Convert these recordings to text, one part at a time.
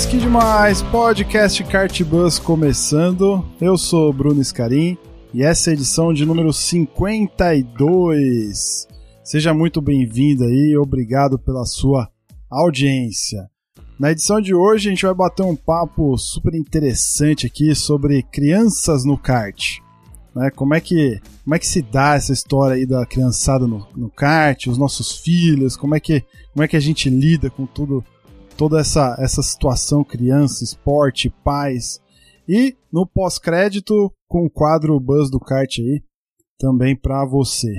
Demais, que demais! Podcast Cartbus começando. Eu sou Bruno Scarim e essa é a edição de número 52. Seja muito bem-vindo aí, obrigado pela sua audiência. Na edição de hoje a gente vai bater um papo super interessante aqui sobre crianças no kart. Né? Como, é que, como é que se dá essa história aí da criançada no, no kart, os nossos filhos, como é que, como é que a gente lida com tudo, toda essa, essa situação, criança, esporte, pais. E no pós-crédito, com o quadro Buzz do Kart aí, também para você.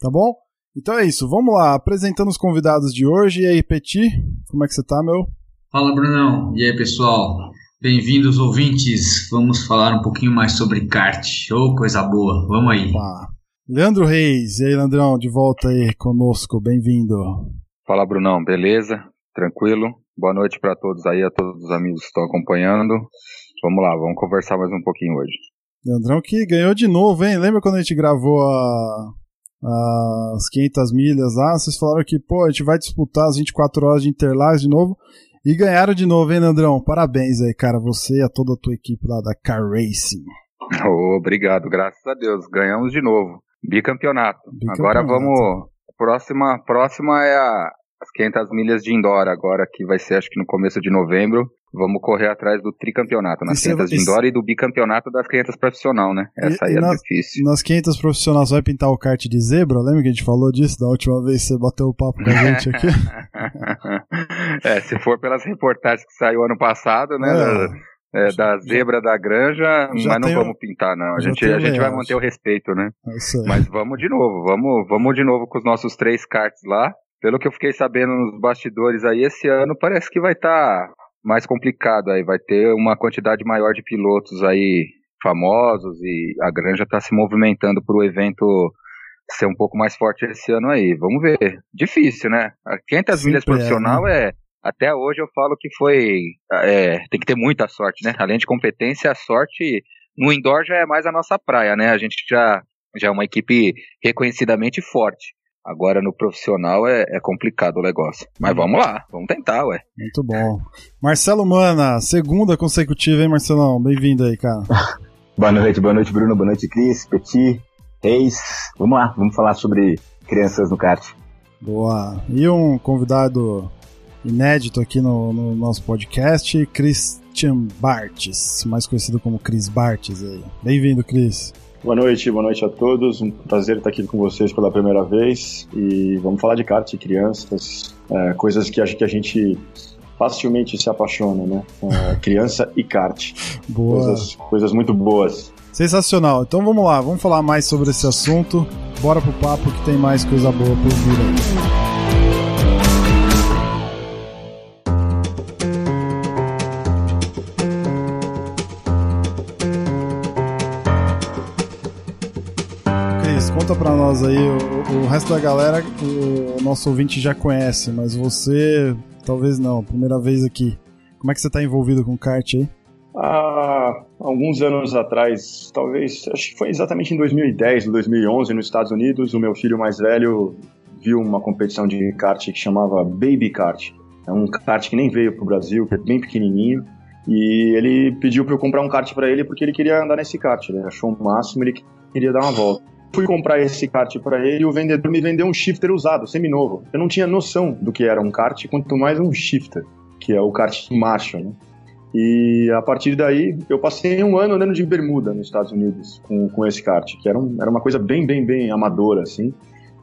Tá bom? Então é isso, vamos lá, apresentando os convidados de hoje. E aí, Petit, como é que você tá, meu? Fala, Brunão. E aí, pessoal? Bem-vindos, ouvintes. Vamos falar um pouquinho mais sobre kart. Ô, coisa boa. Vamos aí. Opa. Leandro Reis, e aí, Landrão, de volta aí conosco, bem-vindo. Fala, Brunão, beleza? Tranquilo? Boa noite para todos aí, a todos os amigos que estão acompanhando. Vamos lá, vamos conversar mais um pouquinho hoje. Leandrão que ganhou de novo, hein? Lembra quando a gente gravou a, a- as 500 milhas lá? Vocês falaram que, pô, a gente vai disputar as 24 horas de Interlagos de novo. E ganharam de novo, hein, Leandrão? Parabéns aí, cara. Você e a toda a tua equipe lá da Car Racing. Ô, obrigado, graças a Deus, ganhamos de novo. Bicampeonato. Bicampeonato. Agora vamos. Próxima, próxima é a, as 500 milhas de indoor, agora que vai ser acho que no começo de novembro. Vamos correr atrás do tricampeonato, nas E cê- 500 de indoor e do bicampeonato das 500 profissional, né? Essa E- aí é nas- difícil. Nas 500 profissionais, vai pintar o kart de zebra? Lembra que a gente falou disso da última vez que você bateu o papo com a gente aqui? é, se for pelas reportagens que saiu ano passado, né? da- é, da zebra da granja, Já mas não tem o- vamos pintar, não. A gente, a gente vai manter o respeito, né? É isso aí. Mas vamos de novo, vamos, vamos de novo com os nossos três karts lá. Pelo que eu fiquei sabendo nos bastidores aí, esse ano parece que vai estar mais complicado aí. Vai ter uma quantidade maior de pilotos aí famosos e a granja está se movimentando para o evento ser um pouco mais forte esse ano aí. Vamos ver. Difícil, né? A 500 Sempre milhas é, profissional é, Até hoje eu falo que foi. é, tem que ter muita sorte, né? Além de competência, a sorte no indoor já é mais a nossa praia, né? A gente já, já é uma equipe reconhecidamente forte. Agora no profissional é, é complicado o negócio. Mas vamos lá, vamos tentar, ué. Muito bom. Marcelo Mana, segunda consecutiva, hein, Marcelão? Bem-vindo aí, cara. Boa noite, boa noite, Bruno, boa noite, Cris, Petit, Reis. Vamos lá, vamos falar sobre crianças no kart. Boa. E um convidado inédito aqui no, no nosso podcast, Christian Bartes, mais conhecido como Chris Bartes aí. Bem-vindo, Chris. Boa noite, boa noite a todos. Um prazer estar aqui com vocês pela primeira vez. E vamos falar de kart, crianças, é, coisas que acho que a gente facilmente se apaixona, né? É, criança e kart. Boa. Coisas, coisas muito boas. Sensacional. Então vamos lá, vamos falar mais sobre esse assunto. Bora pro papo que tem mais coisa boa por vir aí. Conta pra nós aí, o, o resto da galera, o, nosso ouvinte já conhece, mas você talvez não, primeira vez aqui. Como é que você tá envolvido com kart aí? Há alguns anos atrás, talvez, acho que foi exatamente em 2010, 2011, nos Estados Unidos, o meu filho mais velho viu uma competição de kart que chamava Baby Kart. É um kart que nem veio pro Brasil, que é bem pequenininho. E ele pediu para eu comprar um kart para ele porque ele queria andar nesse kart. Ele achou o máximo, ele queria dar uma volta. Fui comprar esse kart para ele e o vendedor me vendeu um shifter usado, seminovo. Eu não tinha noção do que era um kart, quanto mais um shifter, que é o kart em marcha, né? E a partir daí, eu passei um ano andando de bermuda nos Estados Unidos com, com esse kart, que era, um, era uma coisa bem, bem, bem amadora, assim.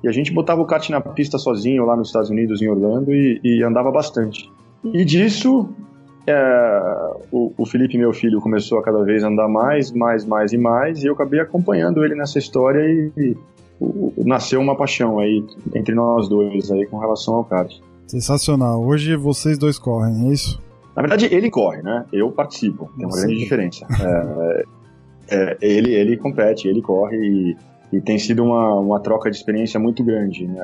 E a gente botava o kart na pista sozinho lá nos Estados Unidos, em Orlando, e, e andava bastante. E disso, é, o, o, Felipe, meu filho, começou a cada vez andar mais, mais, mais e mais, e eu acabei acompanhando ele nessa história e, e o, nasceu uma paixão aí entre nós dois aí com relação ao kart. Sensacional. Hoje vocês dois correm, é isso? Na verdade, ele corre, né? Eu participo. Tem uma grande diferença. É, é, ele, ele compete, ele corre e, e tem sido uma, uma troca de experiência muito grande. Né?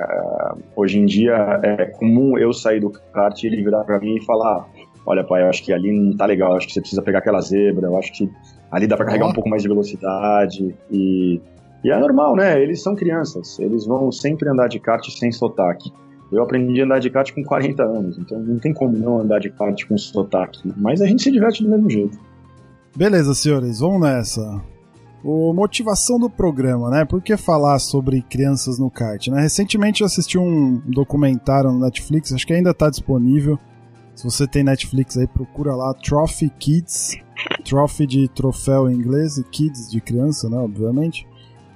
Hoje em dia é comum eu sair do kart e ele virar para mim e falar: Olha, pai, eu acho que ali não tá legal, eu acho que você precisa pegar aquela zebra, eu acho que ali dá para carregar um pouco mais de velocidade. E, e é normal, né? Eles são crianças, eles vão sempre andar de kart sem sotaque. Eu aprendi a andar de kart com 40 anos, então não tem como não andar de kart com sotaque. Mas a gente se diverte do mesmo jeito. Beleza, senhores, vamos nessa. O motivação do programa, né? Por que falar sobre crianças no kart? Né? Recentemente eu assisti um documentário no Netflix, acho que ainda está disponível. Se você tem Netflix aí, procura lá Trophy Kids. Trophy de troféu em inglês e Kids de criança, né? Obviamente.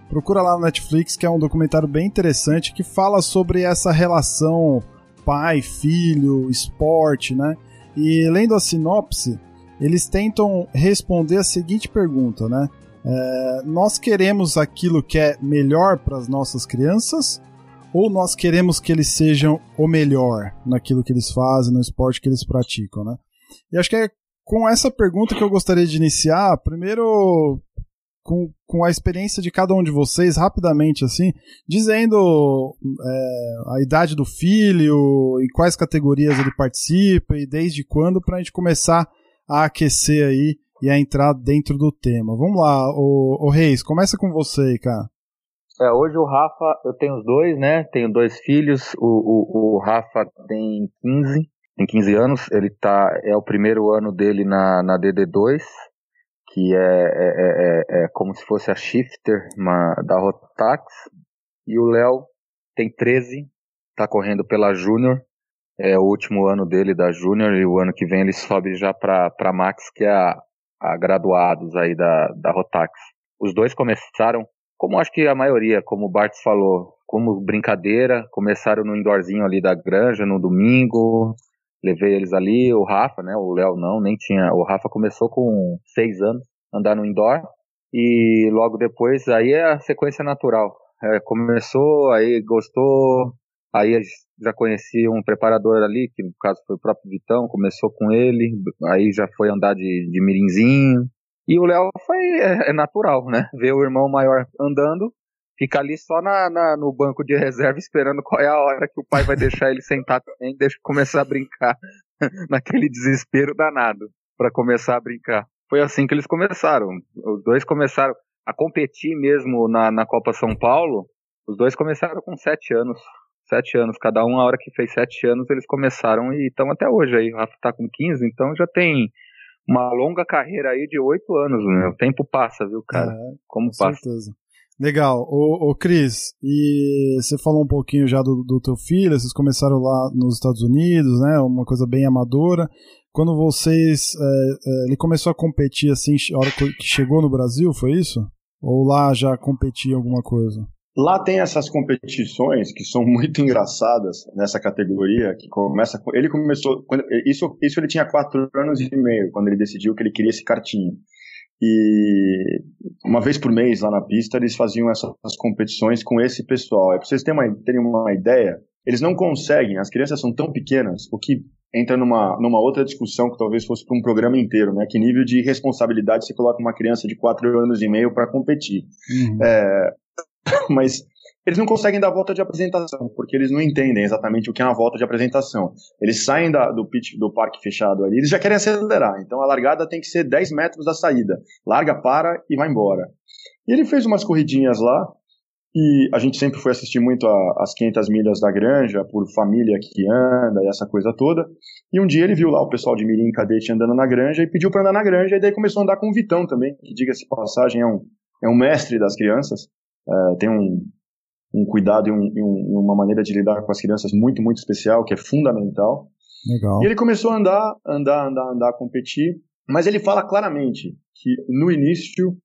Procura lá no Netflix, que é um documentário bem interessante que fala sobre essa relação pai, filho, esporte, né? E lendo a sinopse, eles tentam responder a seguinte pergunta, né? É, nós queremos aquilo que é melhor para as nossas crianças ou nós queremos que eles sejam o melhor naquilo que eles fazem, no esporte que eles praticam, né? E acho que é com essa pergunta que eu gostaria de iniciar, primeiro com, com a experiência de cada um de vocês, rapidamente, assim, dizendo é, a idade do filho, em quais categorias ele participa e desde quando, para a gente começar a aquecer aí e a entrar dentro do tema. Vamos lá, o, o Reis, começa com você, cara. É, hoje o Rafa, eu tenho os dois, né? Tenho dois filhos. O, o, o Rafa tem 15, tem 15 anos. Ele tá, é o primeiro ano dele na, na DD2, que é, é, é, é como se fosse a shifter uma, da Rotax. E o Léo tem 13, tá correndo pela Júnior é o último ano dele da Júnior e o ano que vem ele sobe já para Max, que é a, a graduados aí da, da Rotax. Os dois começaram, como acho que a maioria, como o Bartz falou, como brincadeira, começaram no indoorzinho ali da granja no domingo, levei eles ali, o Rafa, né, o Léo não, nem tinha, o Rafa começou com seis anos, andar no indoor, e logo depois, aí é a sequência natural, é, começou, aí gostou, Aí já conheci um preparador ali, que no caso foi o próprio Vitão, começou com ele, aí já foi andar de, de mirinzinho. E o Léo foi é, é, natural, né? Ver o irmão maior andando, fica ali só na, na, no banco de reserva esperando qual é a hora que o pai vai deixar ele sentar também, deixa começar a brincar naquele desespero danado para começar a brincar. Foi assim que eles começaram. Os dois começaram a competir mesmo na, na Copa São Paulo. Os dois começaram com sete anos sete anos cada um, a hora que fez sete anos eles começaram e estão até hoje aí. O Rafa tá com 15, então já tem uma longa carreira aí de oito anos, né? O tempo passa, viu, cara? É, Como com passa. certeza. Legal. Ô, ô Cris, e você falou um pouquinho já do, do teu filho, vocês começaram lá nos Estados Unidos, né? Uma coisa bem amadora. Quando vocês. É, é, ele começou a competir assim, a hora que chegou no Brasil, foi isso? Ou lá já competia alguma coisa? Lá tem essas competições que são muito engraçadas nessa categoria, que começa ele começou quando, isso isso ele tinha quatro anos e meio quando ele decidiu que ele queria esse cartinho e uma vez por mês lá na pista eles faziam essas competições com esse pessoal. É para vocês terem uma, terem uma ideia, eles não conseguem, as crianças são tão pequenas, o que entra numa, numa outra discussão que talvez fosse para um programa inteiro, né? Que nível de responsabilidade você coloca uma criança de quatro anos e meio para competir? Uhum. É, mas eles não conseguem dar volta de apresentação, porque eles não entendem exatamente o que é uma volta de apresentação. Eles saem da, do pitch do parque fechado ali, eles já querem acelerar, então a largada tem que ser 10 metros da saída. Larga, para e vai embora. E ele fez umas corridinhas lá, e a gente sempre foi assistir muito a, as 500 milhas da granja, por família que anda e essa coisa toda. E um dia ele viu lá o pessoal de Mirim Cadete andando na granja e pediu para andar na granja, e daí começou a andar com o Vitão também, que diga-se passagem, é um, é um mestre das crianças uh, tem um, um cuidado e, um, e, um, uma maneira de lidar com as crianças muito, muito especial, que é fundamental. Legal. E ele começou a andar, andar, andar, andar, competir, mas ele fala claramente que no início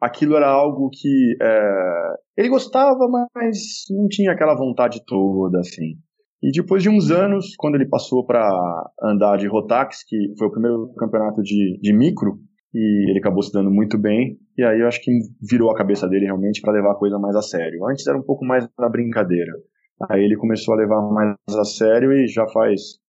aquilo era algo que é, ele gostava, mas não tinha aquela vontade toda, assim. E depois de uns anos, quando ele passou para andar de Rotax, que foi o primeiro campeonato de, de micro, e ele acabou se dando muito bem, e aí eu acho que virou a cabeça dele realmente para levar a coisa mais a sério. Antes era um pouco mais na brincadeira. Aí ele começou a levar mais a sério e já faz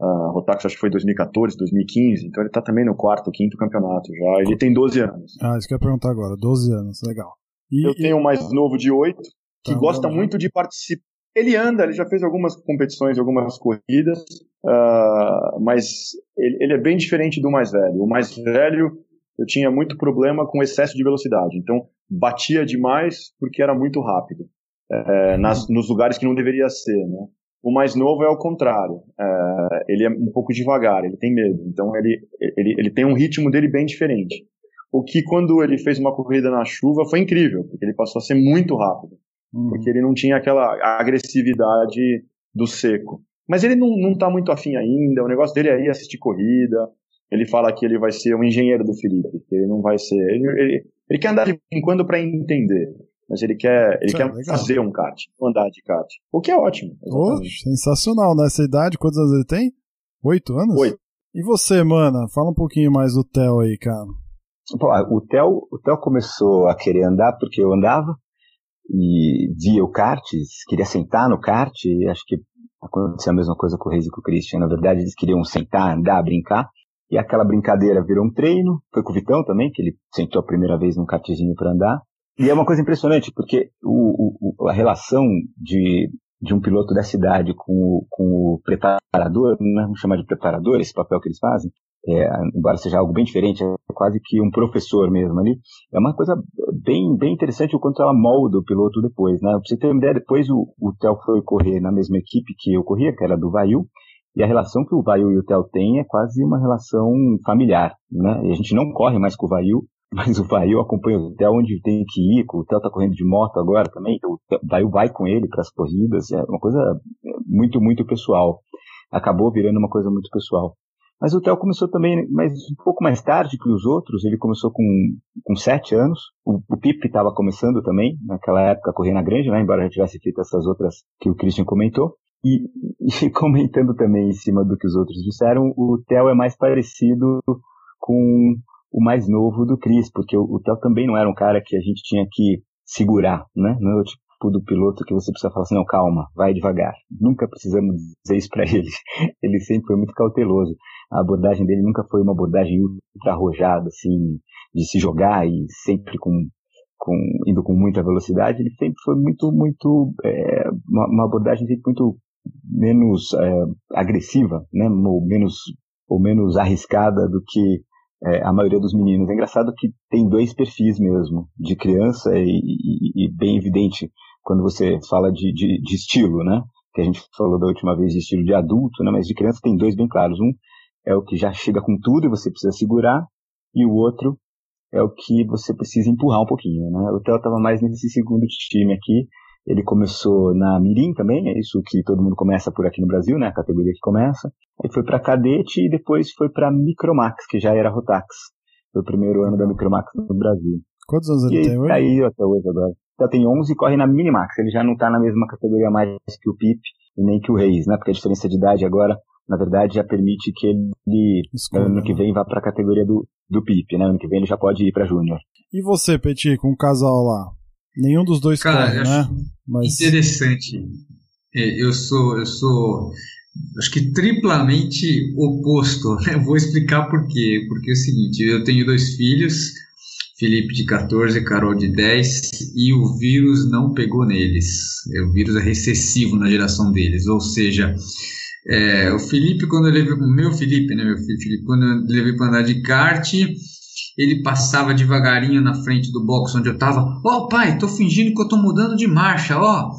a Rotax acho que foi 2014, 2015, então ele está também no quarto, quinto campeonato já. Ele tem 12 anos. Ah, isso que eu ia perguntar agora, 12 anos, legal. E, eu tenho um mais novo de 8, que tá, gosta muito de participar. Ele anda, ele já fez algumas competições, algumas corridas, uh, mas ele, ele, é bem diferente do mais velho. O mais velho, eu tinha muito problema com excesso de velocidade, então batia demais porque era muito rápido, é, nas, nos lugares que não deveria ser, né? O mais novo é o contrário. É, ele é um pouco devagar, ele tem medo. Então ele, ele, ele tem um ritmo dele bem diferente. O que quando ele fez uma corrida na chuva foi incrível, porque ele passou a ser muito rápido. Uhum. Porque ele não tinha aquela agressividade do seco. Mas ele não, não tá muito afim ainda, o negócio dele é ir assistir corrida. Ele fala que ele vai ser o engenheiro do Felipe, que ele não vai ser. Ele, ele, ele quer andar de vez em quando para entender mas ele quer, ele quer fazer um kart, andar de kart. O que é ótimo. Oh, sensacional, nessa idade, quantos anos ele tem? Oito anos? Oito. E você, mana? Fala um pouquinho mais do Theo aí, cara. o Theo, o Theo começou a querer andar porque eu andava e via o kart, queria sentar no kart, e acho que aconteceu a mesma coisa com o Reis e com o Christian. Na verdade, eles queriam sentar, andar, brincar. E aquela brincadeira virou um treino. Foi com o Vitão também, que ele sentou a primeira vez num kartzinho para andar. E é uma coisa impressionante, porque o, o, a relação de, de um piloto dessa idade com o, com o preparador, não vamos chamar de preparador, esse papel que eles fazem, é, embora seja algo bem diferente, é quase que um professor mesmo ali, é uma coisa bem, bem interessante o quanto ela molda o piloto depois, né? Pra você ter uma ideia, depois o, o Theo foi correr na mesma equipe que eu corria, que era do Vaiu, e a relação que o Vaiu e o Theo têm é quase uma relação familiar, né? E a gente não corre mais com o Vaiu, mas o Vail acompanha até onde tem que ir, o Theo tá correndo de moto agora também, então o Vail vai com ele para as corridas, é uma coisa muito, muito pessoal. Acabou virando uma coisa muito pessoal. Mas o Theo começou também, mas um pouco mais tarde que os outros, ele começou com, com sete anos, o, o Pipe estava começando também, naquela época correndo na grande, né, embora já tivesse feito essas outras que o Christian comentou. E, e comentando também em cima do que os outros disseram, o Theo é mais parecido com o mais novo do Chris, porque o, o Theo também não era um cara que a gente tinha que segurar, né? Não é o tipo do piloto que você precisa falar assim, não, calma, vai devagar. Nunca precisamos dizer isso para ele. Ele sempre foi muito cauteloso. A abordagem dele nunca foi uma abordagem ultra arrojada, assim, de se jogar e sempre com, com indo com muita velocidade. Ele sempre foi muito, muito, é, uma, uma, abordagem sempre muito menos é, agressiva, né? Ou menos, ou menos arriscada do que é, a maioria dos meninos. É engraçado que tem dois perfis mesmo, de criança e, e, e bem evidente quando você fala de, de, de, estilo, né? Que a gente falou da última vez de estilo de adulto, né? Mas de criança tem dois bem claros. Um é o que já chega com tudo e você precisa segurar, e o outro é o que você precisa empurrar um pouquinho, né? O Theo estava mais nesse segundo time aqui, ele começou na Mirim também, é isso que todo mundo começa por aqui no Brasil, né? A categoria que começa. Aí foi para Cadete e depois foi para Micromax, que já era Rotax. Foi o primeiro ano da Micromax no Brasil. Quantos anos ele tem hoje? Tá aí até hoje agora. Já tem 11 e corre na Minimax. Ele já não tá na mesma categoria mais que o Pip e nem que o Reis, né? Porque a diferença de idade agora, na verdade, já permite que ele, Escolha, ano que vem, vá para a categoria do, do Pip, né? Ano que vem ele já pode ir para Júnior. E você, Petit, com o casal lá? Nenhum dos dois Cara, corre, né? Mas... Interessante. É, eu sou, eu sou, acho que triplamente oposto. Né? Vou explicar por quê. Porque é o seguinte, eu tenho dois filhos, Felipe de 14 Carol de 10, e o vírus não pegou neles. É, o vírus é recessivo na geração deles, ou seja, é, o Felipe, quando eu levei, meu Felipe, né, meu filho Felipe, quando eu levei para andar de kart, ele passava devagarinho na frente do box onde eu tava. Ó, oh, pai, tô fingindo que eu tô mudando de marcha, ó.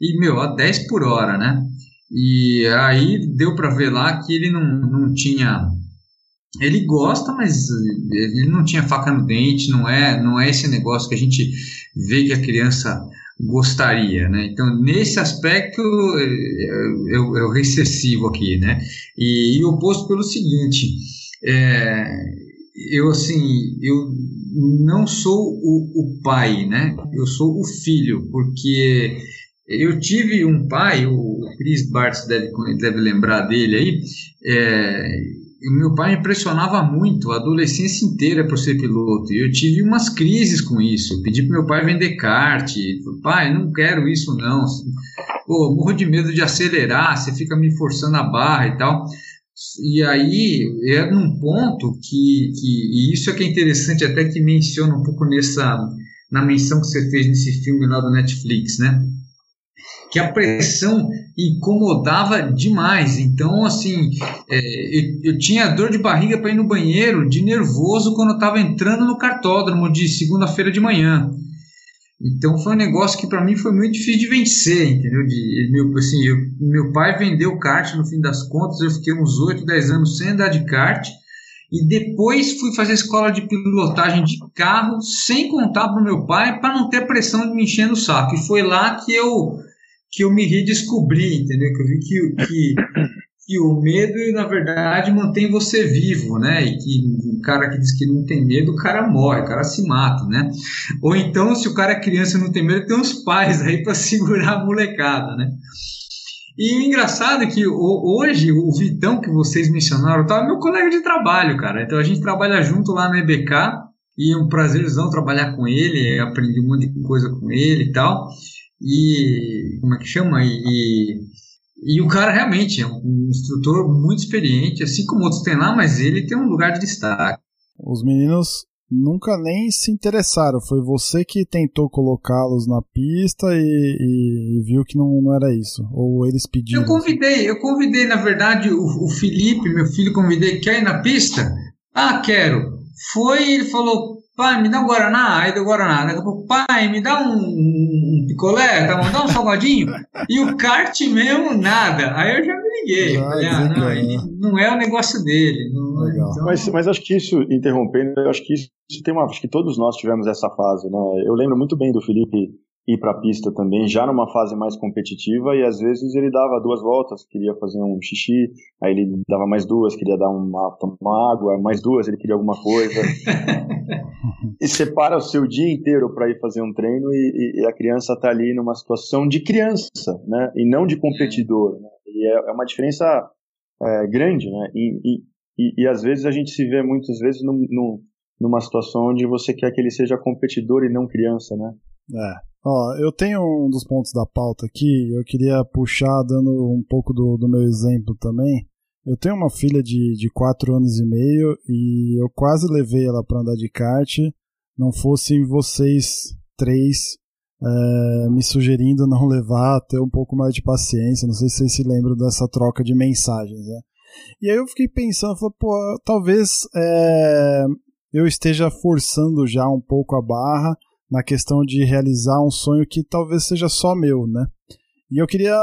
E, meu, a 10 por hora, né? E aí deu para ver lá que ele não, não tinha. Ele gosta, mas ele não tinha faca no dente, não é, não é esse negócio que a gente vê que a criança gostaria, né? Então, nesse aspecto, é, o recessivo aqui, né? E, e oposto pelo seguinte, é, eu assim, eu não sou o, o, pai, né? Eu sou o filho, porque eu tive um pai, o Chris Bartz deve, deve lembrar dele aí, é, meu pai me impressionava muito a adolescência inteira por ser piloto. E eu tive umas crises com isso. Eu pedi para meu pai vender kart. Pai, não quero isso não. Pô, morro de medo de acelerar, você fica me forçando a barra e tal. E aí é num ponto que, que e isso é que é interessante até que menciona um pouco nessa na menção que você fez nesse filme lá do Netflix, né? Que a pressão incomodava demais. Então, assim, é, eu, eu, tinha dor de barriga para ir no banheiro, de nervoso, quando eu estava entrando no cartódromo de segunda-feira de manhã. Então foi um negócio que para mim foi muito difícil de vencer, entendeu? De, meu, assim, eu, meu pai vendeu kart no fim das contas, eu fiquei uns 8, 10 anos sem andar de kart e depois fui fazer escola de pilotagem de carro sem contar para o meu pai para não ter pressão de me encher no saco. E foi lá que eu que eu me redescobri, entendeu? Que eu vi que, que, que o medo, na verdade, mantém você vivo, né? E que o cara que diz que não tem medo, o cara morre, o cara se mata, né? Ou então, se o cara é criança e não tem medo, tem uns pais aí para segurar a molecada, né? E o engraçado é que hoje o Vitão que vocês mencionaram tá meu colega de trabalho, cara. Então a gente trabalha junto lá na EBK e é um prazerzão trabalhar com ele, aprendi um monte de coisa com ele e tal. E como é que chama? E, e o cara realmente é um instrutor muito experiente, assim como outros tem lá, mas ele tem um lugar de destaque. Os meninos nunca nem se interessaram. Foi você que tentou colocá-los na pista e, e, viu que não, não, era isso. Ou eles pediram. Eu convidei, eu convidei, na verdade, o, o Felipe, meu filho, convidei, quer ir na pista? Ah, quero. Foi, ele falou, pai, me dá um Guaraná. Aí deu Guaraná. Daqui a pouco, pai, me dá um picolé, tá bom? Dá um salgadinho. e o kart mesmo, nada. Aí eu já me liguei. Ah, falei, ah, não, não é o negócio dele. Não, então... mas, mas acho que isso, interrompendo, eu acho que isso tem uma, acho que todos nós tivemos essa fase, né? Eu lembro muito bem do Felipe ir para a pista também, já numa fase mais competitiva, e às vezes ele dava duas voltas, queria fazer um xixi, aí ele dava mais duas, queria dar uma, uma água, mais duas, ele queria alguma coisa. e separa o seu dia inteiro para ir fazer um treino e, e, a criança está ali numa situação de criança, né? E não de competidor. Né? E é, é uma diferença é, grande, né? E, e, e, às vezes a gente se vê muitas vezes num, num, numa situação onde você quer que ele seja competidor e não criança, né? É. Ó, eu tenho um dos pontos da pauta aqui, eu queria puxar dando um pouco do, do meu exemplo também. Eu tenho uma filha de, de 4 anos e meio e eu quase levei ela para andar de kart, não fossem vocês três é, me sugerindo não levar, ter um pouco mais de paciência. Não sei se vocês se lembram dessa troca de mensagens, né? E aí eu fiquei pensando, falei, pô, talvez é, eu esteja forçando já um pouco a barra na questão de realizar um sonho que talvez seja só meu, né? E eu queria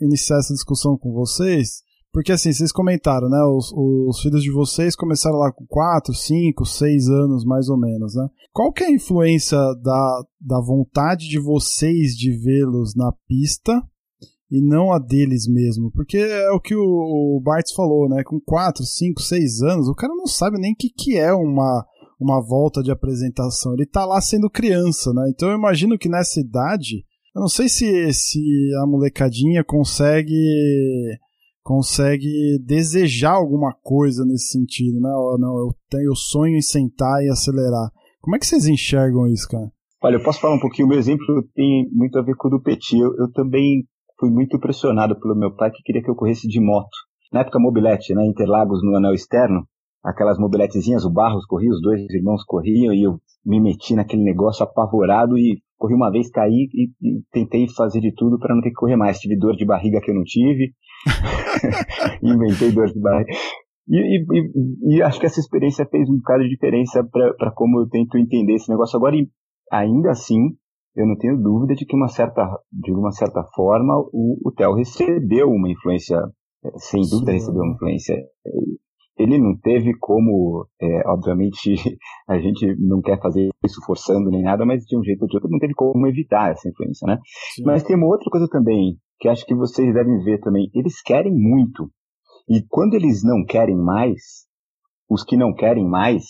iniciar essa discussão com vocês, porque assim, vocês comentaram, né? Os, os filhos de vocês começaram lá com 4, 5, 6 anos, mais ou menos, né? Qual que é a influência da, da vontade de vocês de vê-los na pista e não a deles mesmo. Porque é o que o Bartz falou, né? Com 4, 5, 6 anos, o cara não sabe nem o que, que é uma, uma volta de apresentação. Ele tá lá sendo criança, né? Então eu imagino que nessa idade, eu não sei se, se a molecadinha consegue consegue desejar alguma coisa nesse sentido, né? Ou não, eu tenho sonho em sentar e acelerar. Como é que vocês enxergam isso, cara? Olha, eu posso falar um pouquinho, o meu exemplo tem muito a ver com o do Petit. Eu, eu também fui muito pressionado pelo meu pai que queria que eu corresse de moto. Na época, mobilete, né, Interlagos no anel externo, aquelas mobiletezinhas, o Barros corria, os dois irmãos corriam e eu me meti naquele negócio apavorado e corri uma vez, caí e, e tentei fazer de tudo para não ter que correr mais. Tive dor de barriga que eu não tive, inventei dor de barriga. E, e, e, acho que essa experiência fez um bocado de diferença para como eu tento entender esse negócio. Agora, ainda assim, eu não tenho dúvida de que uma certa, de uma certa forma o, o Theo recebeu uma influência, é, sem dúvida Sim. recebeu uma influência. Ele não teve como, é, obviamente, a gente não quer fazer isso forçando nem nada, mas de um jeito ou de outro não teve como evitar essa influência, né? Sim. Mas tem uma outra coisa também que acho que vocês devem ver também. Eles querem muito. E quando eles não querem mais, os que não querem mais,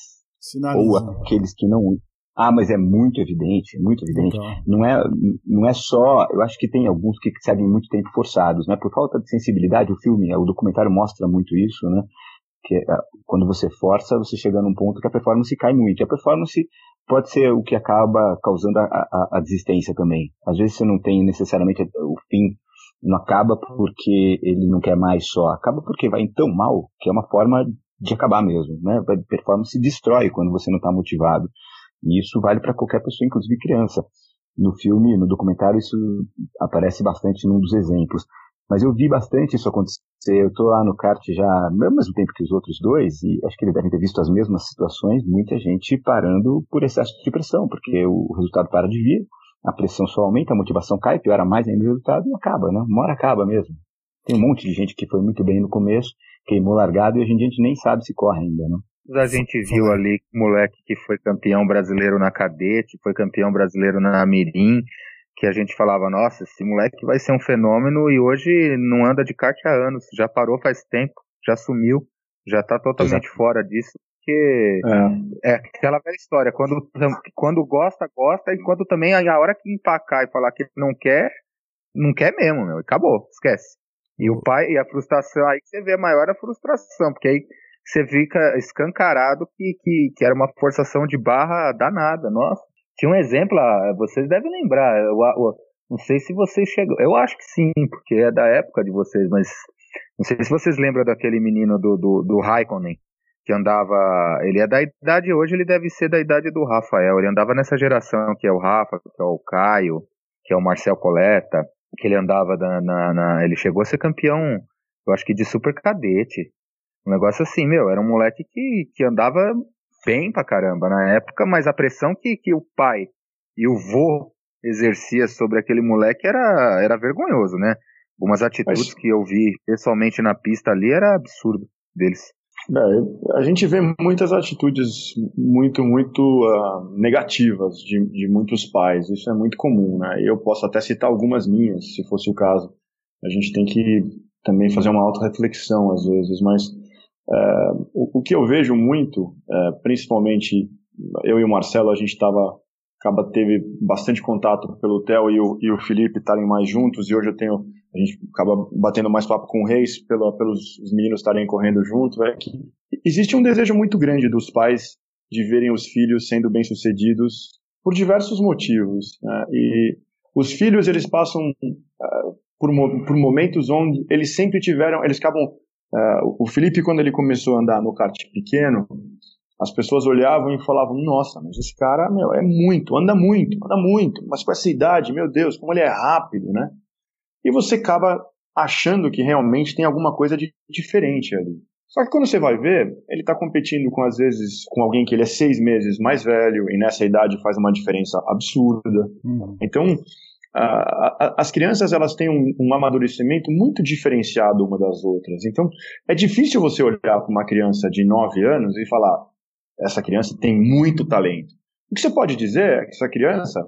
ou aqueles que não ah, mas é muito evidente, muito evidente. Então. Não é, não é só. Eu acho que tem alguns que seguem muito tempo forçados, né? Por falta de sensibilidade, o filme, o documentário mostra muito isso, né? Que é, quando você força, você chega num ponto que a performance cai muito. E a performance pode ser o que acaba causando a, a, a desistência também. Às vezes você não tem necessariamente o fim, não acaba porque ele não quer mais só, acaba porque vai tão mal que é uma forma de acabar mesmo, né? A performance se destrói quando você não está motivado. E isso vale para qualquer pessoa, inclusive criança. No filme, no documentário, isso aparece bastante num dos exemplos. Mas eu vi bastante isso acontecer. Eu estou lá no kart já ao mesmo tempo que os outros dois, e acho que eles devem ter visto as mesmas situações. Muita gente parando por excesso de pressão, porque o resultado para de vir, a pressão só aumenta, a motivação cai, piora mais ainda o resultado e acaba, né? Uma hora acaba mesmo. Tem um monte de gente que foi muito bem no começo, queimou largado e hoje em dia a gente nem sabe se corre ainda, né? A gente viu ali moleque que foi campeão brasileiro na cadete, foi campeão brasileiro na Mirim, que a gente falava, nossa, esse moleque vai ser um fenômeno e hoje não anda de kart há anos, já parou faz tempo, já sumiu, já tá totalmente Exato. fora disso, porque é. é. aquela velha história, quando, quando gosta, gosta, e quando também a hora que empacar e falar que não quer, não quer mesmo, meu, acabou, esquece. E o pai, e a frustração, aí você vê a maior a frustração, porque aí você fica escancarado que, que, que era uma forçação de barra danada, nossa. Tinha um exemplo, ah, vocês devem lembrar, eu, eu, não sei se vocês chegam, eu acho que sim, porque é da época de vocês, mas não sei se vocês lembram daquele menino do, do, do Raikkonen, que andava, ele é da idade hoje, ele deve ser da idade do Rafael, ele andava nessa geração que é o Rafa, que é o Caio, que é o Marcel Coleta, que ele andava na, na, na ele chegou a ser campeão, eu acho que de super cadete, um negócio assim, meu, era um moleque que, que andava bem pra caramba na época, mas a pressão que, que o pai e o vô exercia sobre aquele moleque era, era vergonhoso, né? Algumas atitudes mas... que eu vi pessoalmente na pista ali era absurdo deles. É, a gente vê muitas atitudes muito, muito uh, negativas de, de muitos pais. Isso é muito comum, né? Eu posso até citar algumas minhas, se fosse o caso. A gente tem que também fazer uma auto-reflexão às vezes, mas é, o, o, que eu vejo muito, é, principalmente eu e o Marcelo, a gente estava acaba teve bastante contato pelo Theo e o, e o Felipe estarem mais juntos e hoje eu tenho a gente acaba batendo mais papo com o Reis pelo, pelos meninos estarem correndo junto é que existe um desejo muito grande dos pais de verem os filhos sendo bem sucedidos por diversos motivos né? e os filhos eles passam uh, por, por momentos onde eles sempre tiveram eles acabam Uh, o Felipe, quando ele começou a andar no kart pequeno, as pessoas olhavam e falavam: Nossa, mas esse cara, meu, é muito, anda muito, anda muito, mas com essa idade, meu Deus, como ele é rápido, né? E você acaba achando que realmente tem alguma coisa de diferente ali. Só que quando você vai ver, ele está competindo com, às vezes, com alguém que ele é seis meses mais velho e nessa idade faz uma diferença absurda. Uhum. Então, as crianças elas têm um, um, amadurecimento muito diferenciado uma das outras. Então, é difícil você olhar para uma criança de 9 anos e falar: essa criança tem muito talento. O que você pode dizer é que essa criança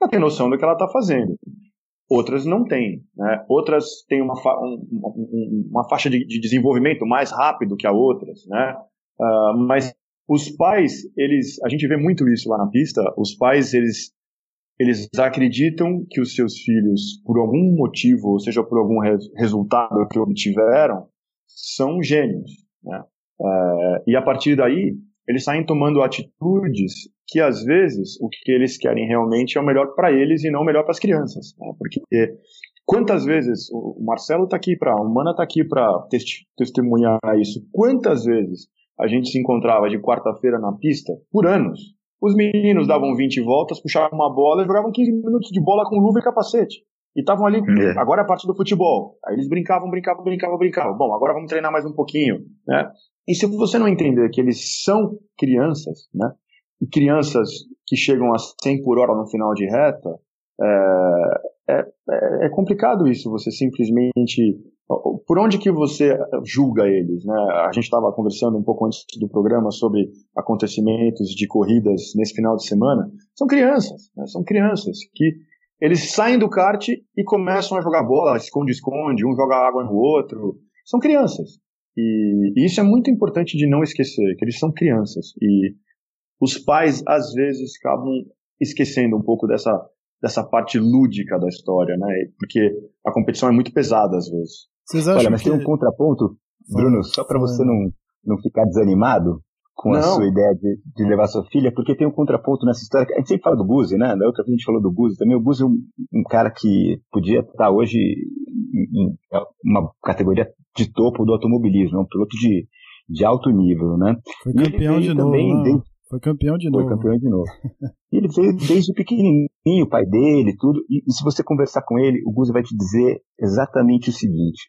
não tem noção do que ela está fazendo. Outras não têm. Né? Outras têm uma, fa um, uma faixa de, de, desenvolvimento mais rápido que a outras. Né? Uh, mas os pais, eles, a gente vê muito isso lá na pista. Os pais, eles eles acreditam que os seus filhos, por algum motivo, ou seja, por algum res resultado que obtiveram, são gênios. Né? É, e a partir daí, eles saem tomando atitudes que, às vezes, o que eles querem realmente é o melhor para eles e não o melhor para as crianças. Né? Porque quantas vezes, o Marcelo está aqui para, o Mana está aqui para testemunhar isso, quantas vezes a gente se encontrava de quarta-feira na pista, por anos, os meninos davam 20 voltas, puxavam uma bola e jogavam 15 minutos de bola com luva e capacete. E estavam ali, é. agora é a parte do futebol. Aí eles brincavam, brincavam, brincavam, brincavam. Bom, agora vamos treinar mais um pouquinho, né? E se você não entender que eles são crianças, né? E crianças que chegam a 100 por hora no final de reta, é, é, é, é complicado isso, você simplesmente por onde que você julga eles? Né? A gente estava conversando um pouco antes do programa sobre acontecimentos de corridas nesse final de semana. São crianças, né? são crianças que eles saem do kart e começam a jogar bola, esconde-esconde, um joga água no outro. São crianças. E, e isso é muito importante de não esquecer, que eles são crianças. E os pais, às vezes, acabam esquecendo um pouco dessa, dessa parte lúdica da história, né? Porque a competição é muito pesada às vezes. Vocês acham Olha, mas que... tem um contraponto, Bruno, só para você não, não ficar desanimado com não. a sua ideia de, de, levar sua filha, porque tem um contraponto nessa história. A gente sempre fala do Guzi, né? Na outra vez a gente falou do Guzi também. O Guzi é um, um cara que podia estar hoje em, em, uma categoria de topo do automobilismo, é um piloto de, de alto nível, né? Foi campeão de novo. Também, foi campeão de Foi novo. campeão de novo. E ele veio desde pequenininho, o pai dele, tudo. E, e, se você conversar com ele, o Guzi vai te dizer exatamente o seguinte: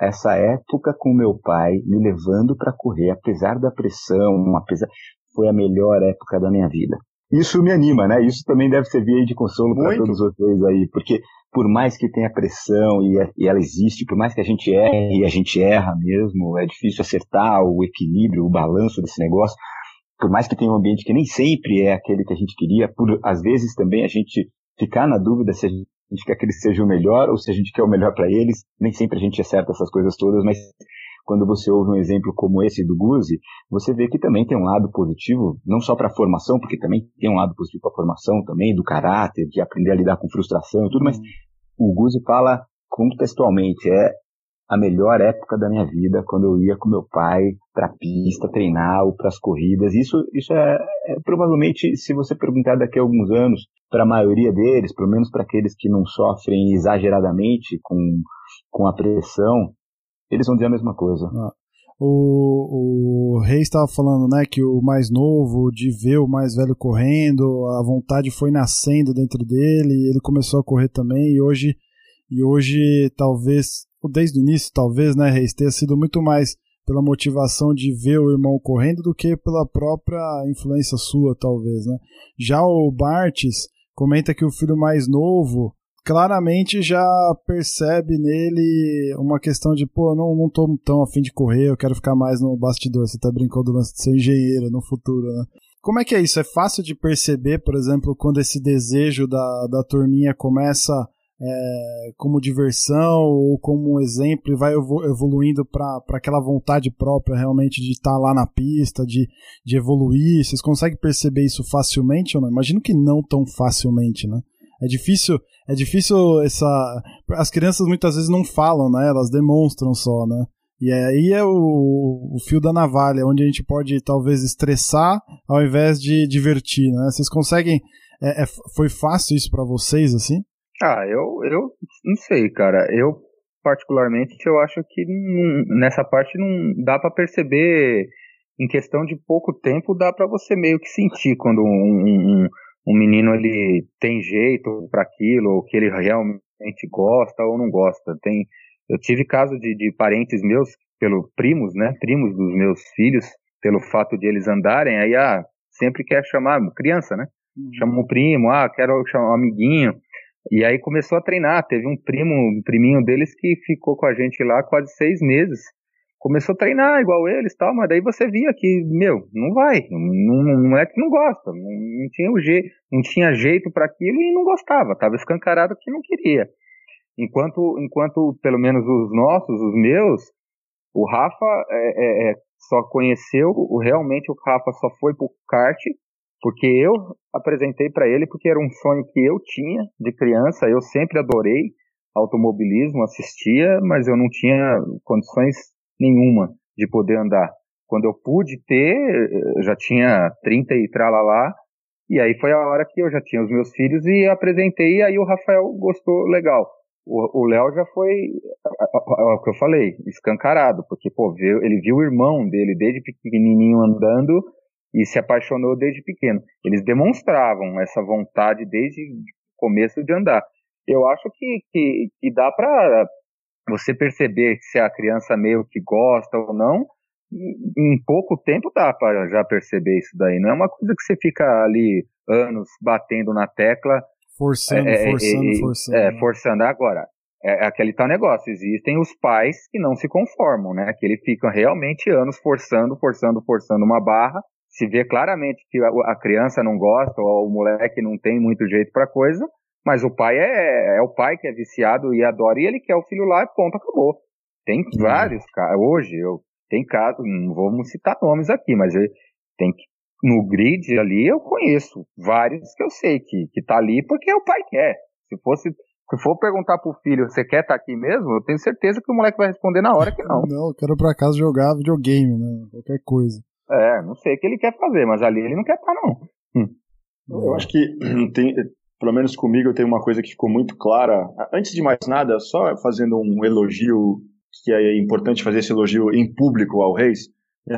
essa época com meu pai me levando para correr, apesar da pressão, apesar, foi a melhor época da minha vida. Isso me anima, né? Isso também deve servir de consolo para todos vocês aí, porque por mais que tenha pressão e, e, ela existe, por mais que a gente erre e a gente erra mesmo, é difícil acertar o equilíbrio, o balanço desse negócio por mais que tenha um ambiente que nem sempre é aquele que a gente queria, por às vezes também a gente ficar na dúvida se a gente quer que eles sejam o melhor ou se a gente quer o melhor para eles, nem sempre a gente acerta essas coisas todas, mas quando você ouve um exemplo como esse do Guzi, você vê que também tem um lado positivo, não só para a formação, porque também tem um lado positivo para a formação também, do caráter, de aprender a lidar com frustração e tudo, mas o Guzi fala contextualmente, é a melhor época da minha vida, quando eu ia com meu pai para pista treinar ou para as corridas. Isso, isso é, é, provavelmente, se você perguntar daqui a alguns anos, para a maioria deles, pelo menos para aqueles que não sofrem exageradamente com, com a pressão, eles vão dizer a mesma coisa. Ah. O, o Reis estava falando, né, que o mais novo, de ver o mais velho correndo, a vontade foi nascendo dentro dele, ele começou a correr também, e hoje, e hoje talvez desde o início, talvez, né, Reis, tenha sido muito mais pela motivação de ver o irmão correndo do que pela própria influência sua, talvez, né? Já o Bartes comenta que o filho mais novo claramente já percebe nele uma questão de, pô, não, não tô tão afim de correr, eu quero ficar mais no bastidor. Você tá brincando do lance de ser engenheiro no futuro, né? Como é que é isso? É fácil de perceber, por exemplo, quando esse desejo da, da turminha começa é, como diversão ou como exemplo e vai evoluindo para aquela vontade própria realmente de estar tá lá na pista, de, de evoluir? Vocês conseguem perceber isso facilmente ou não? Imagino que não tão facilmente, né? É difícil, é difícil essa. As crianças muitas vezes não falam, né? Elas demonstram só, né? E aí é o, o fio da navalha, onde a gente pode talvez estressar ao invés de divertir, né? Vocês conseguem. É, é, foi fácil isso para vocês, assim? Ah, eu, eu não sei, cara. Eu, particularmente, eu acho que não, nessa parte não dá para perceber, em questão de pouco tempo, dá para você meio que sentir quando um, um, um menino ele tem jeito para aquilo, ou que ele realmente gosta ou não gosta. Tem, eu tive caso de, de parentes meus, pelo primos, né, primos dos meus filhos, pelo fato de eles andarem, aí ah, sempre quer chamar criança, né? Uhum. Chama um primo, ah, quero chamar um amiguinho. E aí começou a treinar. Teve um primo, um priminho deles que ficou com a gente lá quase seis meses. Começou a treinar igual eles tal, mas daí você via que, meu, não vai. Não, não é que não gosta. Não, não tinha, o je, não tinha jeito para aquilo e não gostava. Tava escancarado que não queria. Enquanto, enquanto pelo menos os nossos, os meus, o Rafa é, é, é só conheceu, realmente o Rafa só foi pro kart porque eu apresentei para ele porque era um sonho que eu tinha de criança, eu sempre adorei automobilismo, assistia, mas eu não tinha condições nenhuma de poder andar. Quando eu pude ter, já tinha 30 e tralalá, e aí foi a hora que eu já tinha os meus filhos e apresentei, e aí o Rafael gostou legal. O Léo já foi, é o que eu falei, escancarado, porque, pô, ele viu o irmão dele desde pequenininho andando, e se apaixonou desde pequeno. Eles demonstravam essa vontade desde o começo de andar. Eu acho que, que, que dá para você perceber se a criança meio que gosta ou não. Em pouco tempo dá para já perceber isso daí. Não é uma coisa que você fica ali anos batendo na tecla. Forçando, é, forçando, é, forçando. É, forçando. Agora, é, é aquele tal negócio. Existem os pais que não se conformam, né? Que eles ficam realmente anos forçando, forçando, forçando uma barra se vê claramente que a, criança não gosta ou o moleque não tem muito jeito para coisa, mas o pai é, é o pai que é viciado e adora e ele quer o filho lá e ponto, acabou. Tem uhum. vários casos, hoje eu tem casos, não vamos citar nomes aqui, mas tem que no grid ali eu conheço vários que eu sei que, que tá ali porque o pai quer. Se fosse Se for perguntar pro filho, você quer estar tá aqui mesmo? Eu tenho certeza que o moleque vai responder na hora que não. Não, eu quero pra casa jogar videogame, né? Qualquer coisa. É, não sei o que ele quer fazer, mas ali ele não quer estar, não. Hum. Eu acho que tem, pelo menos comigo, eu tenho uma coisa que ficou muito clara. Antes de mais nada, só fazendo um elogio, que é importante fazer esse elogio em público ao Reis,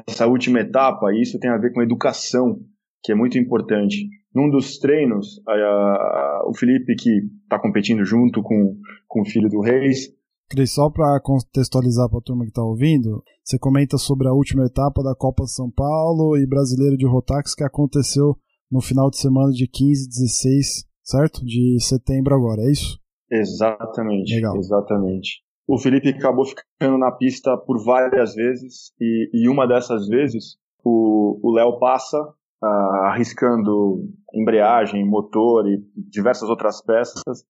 essa última etapa, e isso tem a ver com educação, que é muito importante. Num dos treinos, a, a, o Felipe, que está competindo junto com, com o filho do Reis. Cris, só para contextualizar para a turma que está ouvindo, você comenta sobre a última etapa da Copa São Paulo e Brasileiro de Rotax que aconteceu no final de semana de 15 e 16 certo? De setembro agora, é isso? Exatamente. Legal. Exatamente. O Felipe acabou ficando na pista por várias vezes e, e uma dessas vezes o Léo passa uh, arriscando embreagem, motor e diversas outras peças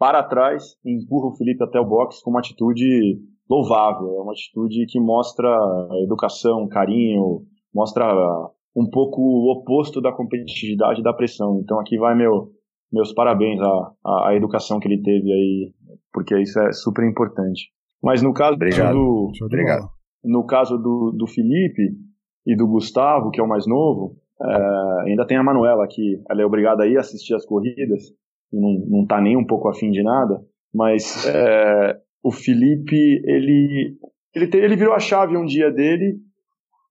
para trás e empurra o Felipe até o box com uma atitude louvável, é uma atitude que mostra educação, carinho, mostra um pouco o oposto da competitividade e da pressão. Então aqui vai meu meus parabéns à, à, à, educação que ele teve aí, porque isso é super importante. Mas no caso Obrigado. do Obrigado. no caso do, do Felipe e do Gustavo, que é o mais novo, é, ainda tem a Manuela que ela é obrigada a ir assistir as corridas e não, não tá nem um pouco afim de nada, mas é, o Felipe ele ele, te, ele virou a chave um dia dele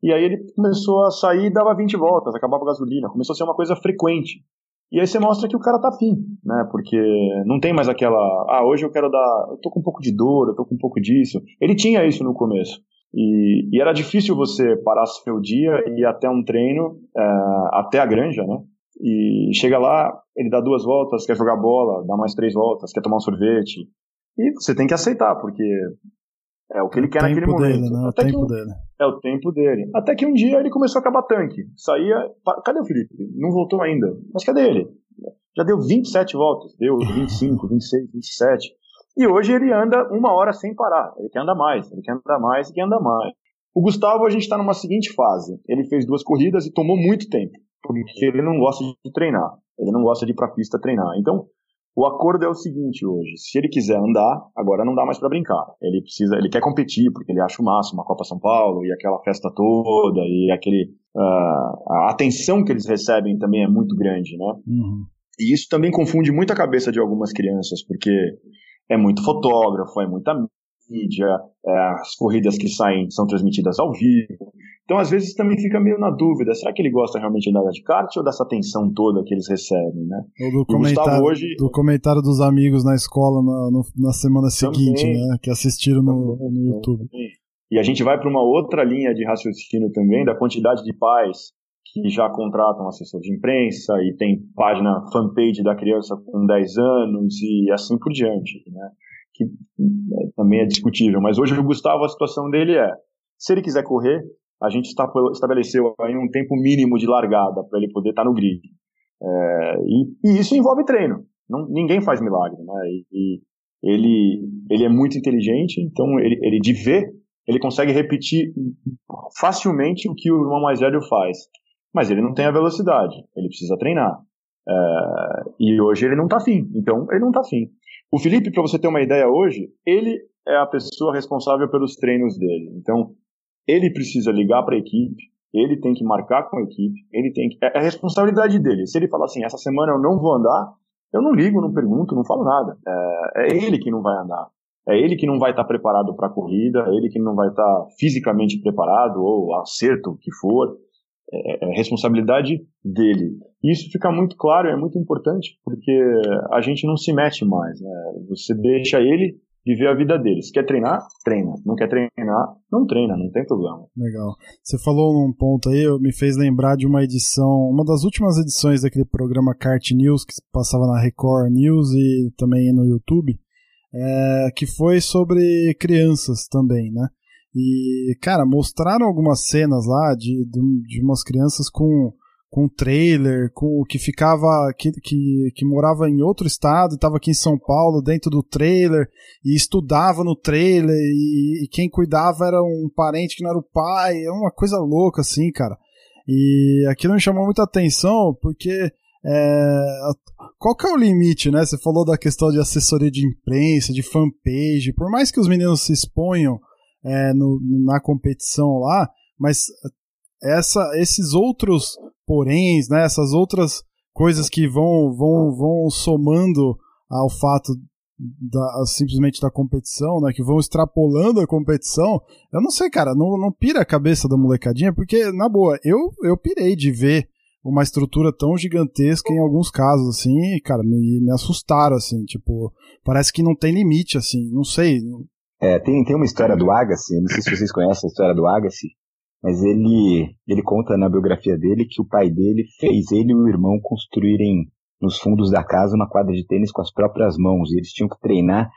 e aí ele começou a sair e dava 20 voltas, acabava a gasolina, começou a ser uma coisa frequente. E aí você mostra que o cara tá afim, né? Porque não tem mais aquela, ah, hoje eu quero dar, eu tô com um pouco de dor, eu tô com um pouco disso. Ele tinha isso no começo. E, e era difícil você parar seu dia e ir até um treino, é, até a granja, né? E chega lá, ele dá duas voltas, quer jogar bola, dá mais três voltas, quer tomar um sorvete. E você tem que aceitar, porque é o que ele quer naquele momento. Dele, né? o tempo um, dele. É o tempo dele. Até que um dia ele começou a acabar tanque. Saía. Cadê o Felipe? Não voltou ainda. Mas cadê ele? Já deu 27 voltas. Deu 25, 26, 27. E hoje ele anda uma hora sem parar. Ele quer andar mais, ele quer andar mais e quer andar mais. O Gustavo, a gente está numa seguinte fase. Ele fez duas corridas e tomou muito tempo. Porque ele não gosta de treinar. Ele não gosta de ir para a pista treinar. Então, o acordo é o seguinte hoje: se ele quiser andar, agora não dá mais para brincar. Ele precisa, ele quer competir porque ele acha o máximo a Copa São Paulo e aquela festa toda e aquele uh, a atenção que eles recebem também é muito grande, né? Uhum. E isso também confunde muito a cabeça de algumas crianças porque é muito fotógrafo, é muita mídia, é, as corridas que saem são transmitidas ao vivo. Então, às vezes, também fica meio na dúvida: será que ele gosta realmente de andar de kart ou dessa atenção toda que eles recebem, né? Ou do, comentário, hoje... do comentário dos amigos na escola na, no, na semana seguinte, também, né? Que assistiram no, no YouTube. E a gente vai para uma outra linha de raciocínio também, da quantidade de pais que já contratam assessor de imprensa e tem página fanpage da criança com 10 anos e assim por diante, né? Que é, também é discutível. Mas hoje o Gustavo, a situação dele é, se ele quiser correr, a gente estabeleceu aí um tempo mínimo de largada para ele poder estar tá no grid. É, e, e, isso envolve treino. Não, ninguém faz milagre, né? E, e, ele, ele é muito inteligente, então ele, ele de ver, ele consegue repetir facilmente o que o irmão mais velho faz. Mas ele não tem a velocidade, ele precisa treinar. É, e hoje ele não está afim, então ele não está afim. O Felipe, para você ter uma ideia hoje, ele é a pessoa responsável pelos treinos dele. Então, ele precisa ligar para a equipe, ele tem que marcar com a equipe, ele tem que. É, é responsabilidade dele. Se ele falar assim, essa semana eu não vou andar, eu não ligo, não pergunto, não falo nada. É, é ele que não vai andar. É ele que não vai estar tá preparado para a corrida, é ele que não vai estar tá fisicamente preparado, ou acerto, o que for. É, é, responsabilidade dele. Isso fica muito claro, é muito importante, porque a gente não se mete mais. Né? Você deixa ele viver a vida deles. Quer treinar? Treina. Não quer treinar? Não treina, não tem problema. Legal. Você falou num ponto aí, me fez lembrar de uma edição, uma das últimas edições daquele programa Kart News, que passava na Record News e também no YouTube, é, que foi sobre crianças também, né? E, cara, mostraram algumas cenas lá de, de, de umas crianças com com trailer, com que ficava que, que, que morava em outro estado, estava aqui em São Paulo dentro do trailer e estudava no trailer e, e, quem cuidava era um parente que não era o pai, é uma coisa louca assim, cara. E aquilo me chamou muita atenção porque é, qual que é o limite, né? Você falou da questão de assessoria de imprensa, de fanpage, por mais que os meninos se exponham é, no, na competição lá, mas essa, esses outros poréns, né? Essas outras coisas que vão, vão, vão somando ao fato da, simplesmente da competição, né? Que vão extrapolando a competição. Eu não sei, cara, não, não pira a cabeça da molecadinha, porque, na boa, eu, eu pirei de ver uma estrutura tão gigantesca em alguns casos, assim, e, cara, me, me assustaram, assim, tipo, parece que não tem limite, assim, não sei. É, tem, tem uma história do Agassi, não sei se vocês conhecem a história do Agassi, mas ele, ele conta na biografia dele que o pai dele fez ele e o irmão construírem nos fundos da casa uma quadra de tênis com as próprias mãos, e eles tinham que treinar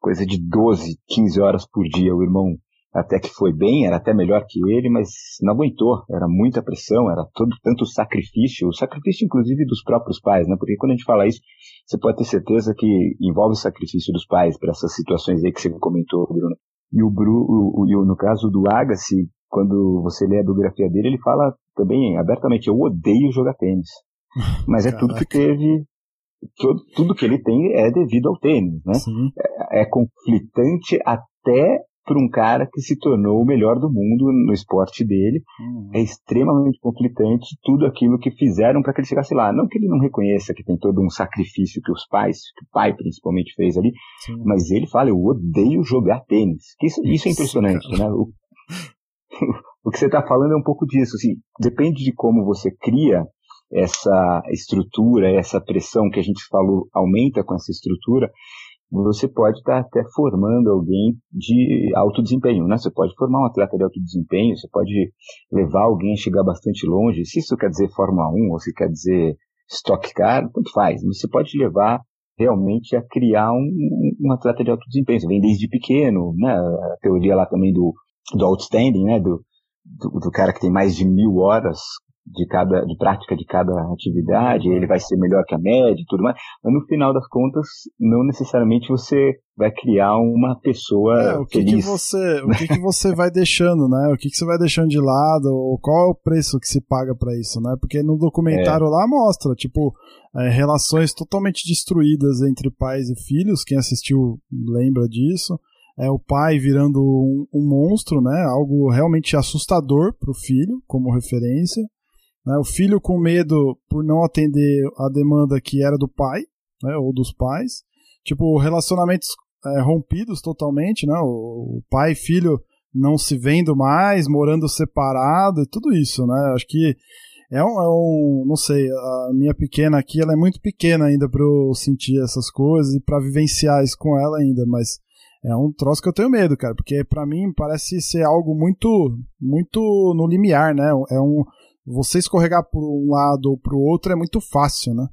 coisa de 12, 15 horas por dia. O irmão até que foi bem, era até melhor que ele, mas não aguentou, era muita pressão, era todo tanto sacrifício, o sacrifício inclusive dos próprios pais, né? Porque quando a gente fala isso, você pode ter certeza que envolve o sacrifício dos pais para essas situações aí que você comentou, Bruno. E o Bru, o, o, no caso do Agassi, quando você lê a biografia dele, ele fala também abertamente: eu odeio jogar tênis. Mas é tudo que teve, tudo, que ele tem é devido ao tênis, né? É, é conflitante até para um cara que se tornou o melhor do mundo no esporte dele. Uhum. É extremamente conflitante tudo aquilo que fizeram para que ele chegasse lá. Não que ele não reconheça que tem todo um sacrifício que os pais, que o pai principalmente fez ali, Sim. mas ele fala: eu odeio jogar tênis. Isso, isso é impressionante, né? O, o que você está falando é um pouco disso. Assim, depende de como você cria essa estrutura, essa pressão que a gente falou aumenta com essa estrutura você pode estar até formando alguém de alto desempenho, né? Você pode formar um atleta de alto desempenho, você pode levar alguém a chegar bastante longe. Se isso quer dizer Fórmula 1 ou se quer dizer Stock Car, tanto faz. Mas você pode levar realmente a criar um, um atleta de alto desempenho. Você vem desde pequeno, né? A teoria lá também do, do outstanding, né? Do, do, do cara que tem mais de mil horas de cada de prática de cada atividade, ele vai ser melhor que a média e tudo mais, mas no final das contas não necessariamente você vai criar uma pessoa é, o que feliz. Que você, o que, que você vai deixando, né? O que, que você vai deixando de lado, ou qual é o preço que se paga para isso, né? Porque no documentário é. lá mostra, tipo, é, relações totalmente destruídas entre pais e filhos, quem assistiu lembra disso, é o pai virando um, um monstro, né? Algo realmente assustador pro filho, como referência. Né? O filho com medo por não atender a demanda que era do pai, né? ou dos pais. Tipo, relacionamentos é, rompidos totalmente, né? O, o pai e filho não se vendo mais, morando separado e tudo isso, né? Acho que é um, é um, não sei, a minha pequena aqui, ela é muito pequena ainda para eu sentir essas coisas e para vivenciar isso com ela ainda, mas é um troço que eu tenho medo, cara, porque para mim parece ser algo muito, muito no limiar, né? É um, você escorregar por um lado ou para o outro é muito fácil, né?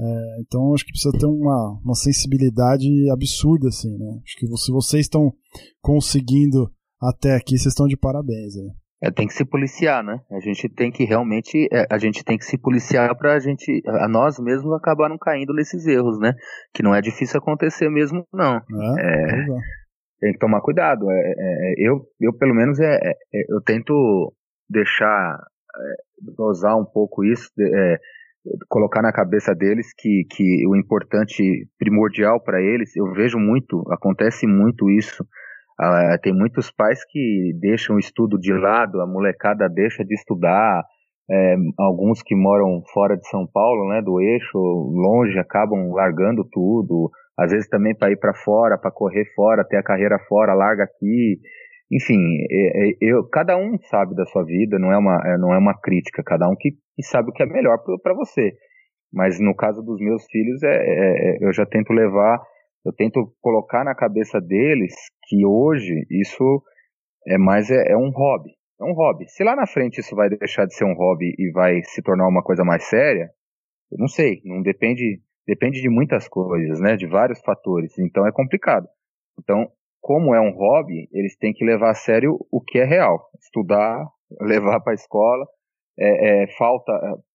É, então acho que precisa ter uma, uma sensibilidade absurda, assim, né? Acho que se vocês estão conseguindo até aqui, vocês estão de parabéns. Aí. É, tem que se policiar, né? A gente tem que realmente, é, a gente tem que se policiar para a gente, a nós mesmos acabar não caindo nesses erros, né? Que não é difícil acontecer mesmo, não. É, é, é. tem que tomar cuidado. É, eu, eu pelo menos é, eu tento deixar dosar um pouco isso, colocar na cabeça deles que, que o importante, primordial para eles, eu vejo muito, acontece muito isso. Ah, tem muitos pais que deixam o estudo de lado, a molecada deixa de estudar, é, alguns que moram fora de São Paulo, né, do eixo, longe, acabam largando tudo, às vezes também para ir para fora, para correr fora, ter a carreira fora, larga aqui, enfim, é, é, eu, cada um sabe da sua vida, não é uma, é, não é uma crítica, cada um que, que sabe o que é melhor para você. Mas no caso dos meus filhos, é, eu já tento levar, eu tento colocar na cabeça deles que hoje isso é mais é, é um hobby. É um hobby. Se lá na frente isso vai deixar de ser um hobby e vai se tornar uma coisa mais séria, eu não sei, não depende, depende de muitas coisas, né, de vários fatores. Então é complicado. Então como é um hobby, eles têm que levar a sério o que é real. Estudar, levar para a escola. É, é, falta,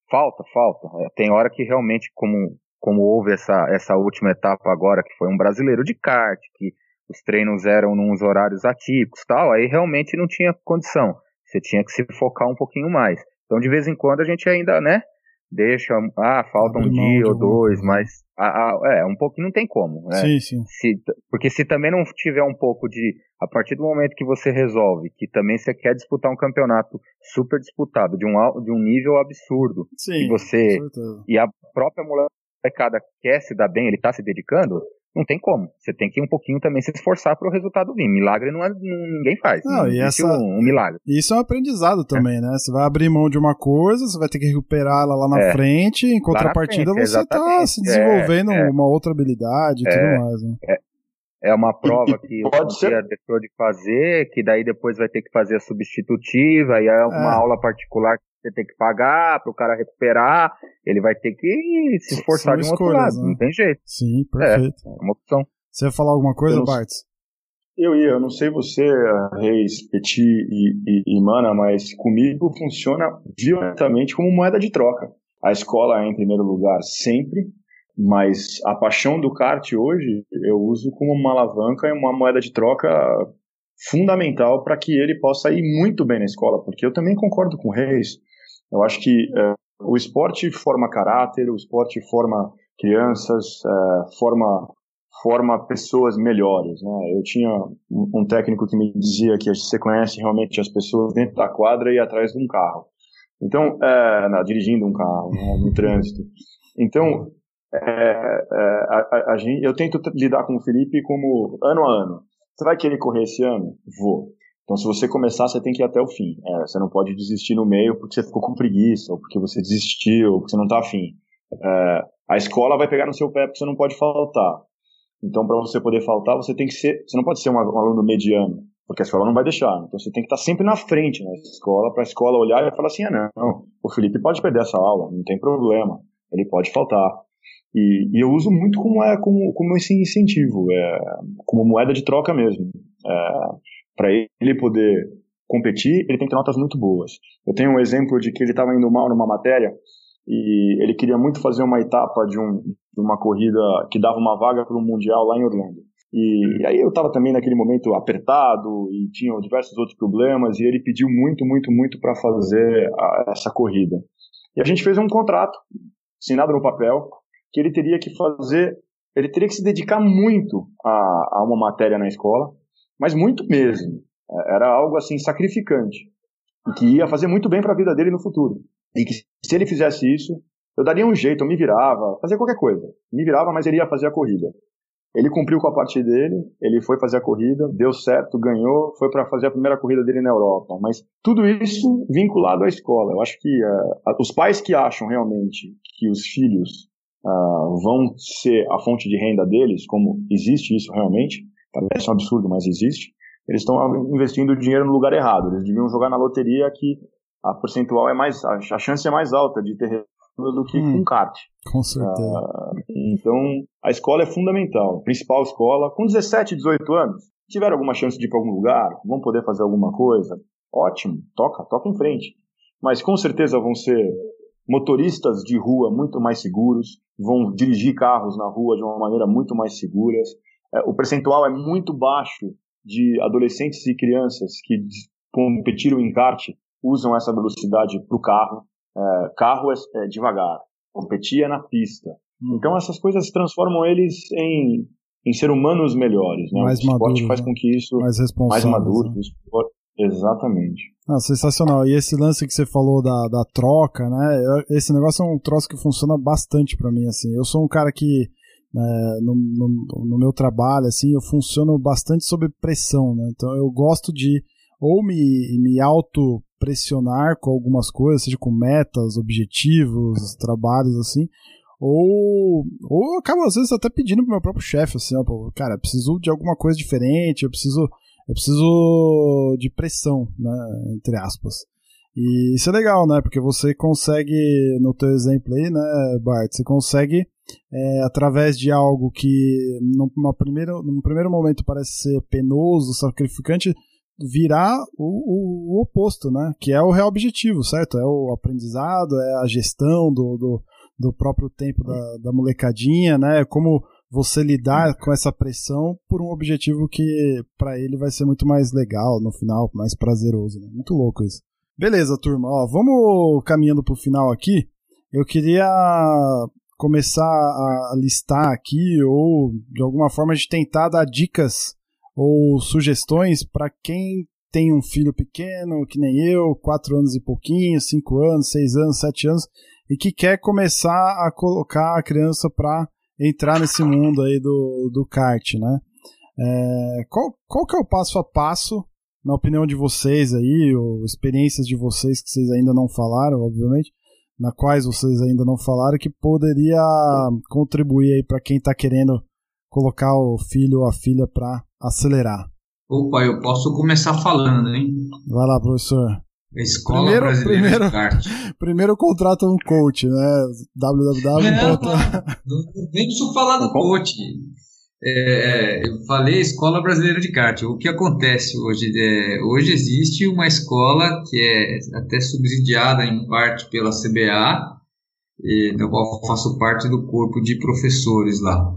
falta, falta. É, tem hora que realmente, como, como houve essa, essa última etapa agora, que foi um brasileiro de kart, que os treinos eram nos horários atípicos tal, aí realmente não tinha condição. Você tinha que se focar um pouquinho mais. Então, de vez em quando, a gente ainda, né, deixa, ah, falta um dia ou dois, mas a, a, é, um pouquinho não tem como, né? Sim, sim. Se, porque se também não tiver um pouco de, a partir do momento que você resolve que também você quer disputar um campeonato super disputado, de um, de um nível absurdo, sim, e você, e a própria molecada quer se dar bem, ele tá se dedicando, não tem como. Você tem que um pouquinho também se esforçar para o resultado vir. Milagre não, é, não ninguém faz. Não, e essa, um, um, milagre. Isso é um aprendizado também, é. né? Você vai abrir mão de uma coisa, você vai ter que recuperar ela lá na é. frente, em contrapartida frente, você está se desenvolvendo é, é, uma outra habilidade e tudo é, mais. Né? É uma prova que o dia deixou de fazer, que daí depois vai ter que fazer a substitutiva, e é uma aula particular você tem que pagar para o cara recuperar, ele vai ter que se esforçar São de um escolhas, outro lado, né? não tem jeito. Sim, perfeito. É, é uma opção. Você ia falar alguma coisa, eu Bart? Eu ia, eu não sei você, Reis, Petit e, e, e Mana, mas comigo funciona violentamente como moeda de troca. A escola é em primeiro lugar sempre, mas a paixão do kart hoje eu uso como uma alavanca e uma moeda de troca fundamental para que ele possa ir muito bem na escola, porque eu também concordo com o Reis. Eu acho que é, o esporte forma caráter, o esporte forma crianças, é, forma forma pessoas melhores, né? Eu tinha um, técnico que me dizia que você conhece realmente as pessoas dentro da quadra e atrás de um carro. Então, é, não, dirigindo um carro, né, no trânsito. Então, é, é, a, a, a eu tento lidar com o Felipe como ano a ano. Você vai querer correr esse ano? Vou. Então, se você começar, você tem que ir até o fim. É, você não pode desistir no meio porque você ficou com preguiça, ou porque você desistiu, ou porque você não está afim. É, a escola vai pegar no seu pé porque você não pode faltar. Então, para você poder faltar, você tem que ser. Você não pode ser um, aluno mediano, porque a escola não vai deixar. Então, você tem que estar sempre na frente na escola, para a escola olhar e falar assim: ah, não, o Felipe pode perder essa aula, não tem problema, ele pode faltar. E, e eu uso muito como, é, como, como esse incentivo, é, como moeda de troca mesmo. É, para ele poder competir, ele tem que ter notas muito boas. Eu tenho um exemplo de que ele estava indo mal numa matéria e ele queria muito fazer uma etapa de, um, de uma corrida que dava uma vaga para um mundial lá em Orlando. E, e aí eu estava também naquele momento apertado e tinha diversos outros problemas e ele pediu muito, muito, muito para fazer a, essa corrida. E a gente fez um contrato assinado no papel que ele teria que fazer, ele teria que se dedicar muito a, a uma matéria na escola mas muito mesmo. É, era algo assim sacrificante e que ia fazer muito bem para a vida dele no futuro. E que se ele fizesse isso, eu daria um jeito, eu me virava, fazer qualquer coisa. Me virava, mas ele ia fazer a corrida. Ele cumpriu com a parte dele, ele foi fazer a corrida, deu certo, ganhou, foi para fazer a primeira corrida dele na Europa. Mas tudo isso vinculado à escola. Eu acho que uh, os pais que acham realmente que os filhos uh, vão ser a fonte de renda deles, como existe isso realmente, Parece um absurdo, mas existe. Eles estão investindo dinheiro no lugar errado. Eles deviam jogar na loteria que a percentual é mais, a chance é mais alta de ter do que hum, com kart. Com certeza. Uh, então, a escola é fundamental. Principal escola. Com 17, 18 anos, tiver alguma chance de ir para algum lugar, vão poder fazer alguma coisa, ótimo, toca, toca em frente. Mas com certeza vão ser motoristas de rua muito mais seguros, vão dirigir carros na rua de uma maneira muito mais seguras, o percentual é muito baixo de adolescentes e crianças que competiram em kart usam essa velocidade para o carro. É, carro é, é, devagar, competia na pista. Uhum. Então essas coisas transformam eles em, em ser humanos melhores. Né? Mais o esporte maduro, faz né? com que isso mais, mais maduro. Né? Exatamente. Ah, sensacional. E esse lance que você falou da, da troca, né? Esse negócio é um troço que funciona bastante para mim, assim. Eu sou um cara que é, no, no, no, meu trabalho, assim, eu funciono bastante sob pressão, né? Então eu gosto de ou me, me auto-pressionar com algumas coisas, seja com metas, objetivos, trabalhos, assim, ou, ou acabo às vezes até pedindo pro meu próprio chefe, assim, ó, cara, eu preciso de alguma coisa diferente, eu preciso, eu preciso de pressão, né, entre aspas. E isso é legal, né? Porque você consegue, no teu exemplo aí, né, Bart, você consegue, é, através de algo que numa primeira, num primeiro momento parece ser penoso, sacrificante, virar o, o, o, oposto, né? Que é o real objetivo, certo? É o aprendizado, é a gestão do, do, do próprio tempo da, da molecadinha, né? Como você lidar com essa pressão por um objetivo que para ele vai ser muito mais legal no final, mais prazeroso. Né? Muito louco isso. Beleza, turma. Ó, vamos caminhando pro final aqui. Eu queria começar a listar aqui, ou de alguma forma de tentar dar dicas ou sugestões para quem tem um filho pequeno, que nem eu, 4 anos e pouquinho, 5 anos, 6 anos, 7 anos, e que quer começar a colocar a criança para entrar nesse mundo aí do, do kart, né? É, qual, qual que é o passo a passo, na opinião de vocês aí, ou experiências de vocês que vocês ainda não falaram, obviamente, na quais vocês ainda não falaram, que poderia contribuir aí para quem está querendo colocar o filho ou a filha para acelerar? Opa, eu posso começar falando, hein? Vai lá, professor. Escola primeiro, Brasileira primeiro, de Kart. Primeiro contrata um coach, né? www. Não, não, nem preciso falar do coach. É, eu falei Escola Brasileira de Kart. O que acontece hoje? É, hoje existe uma escola que é até subsidiada em parte pela CBA, e, da qual faço parte do corpo de professores lá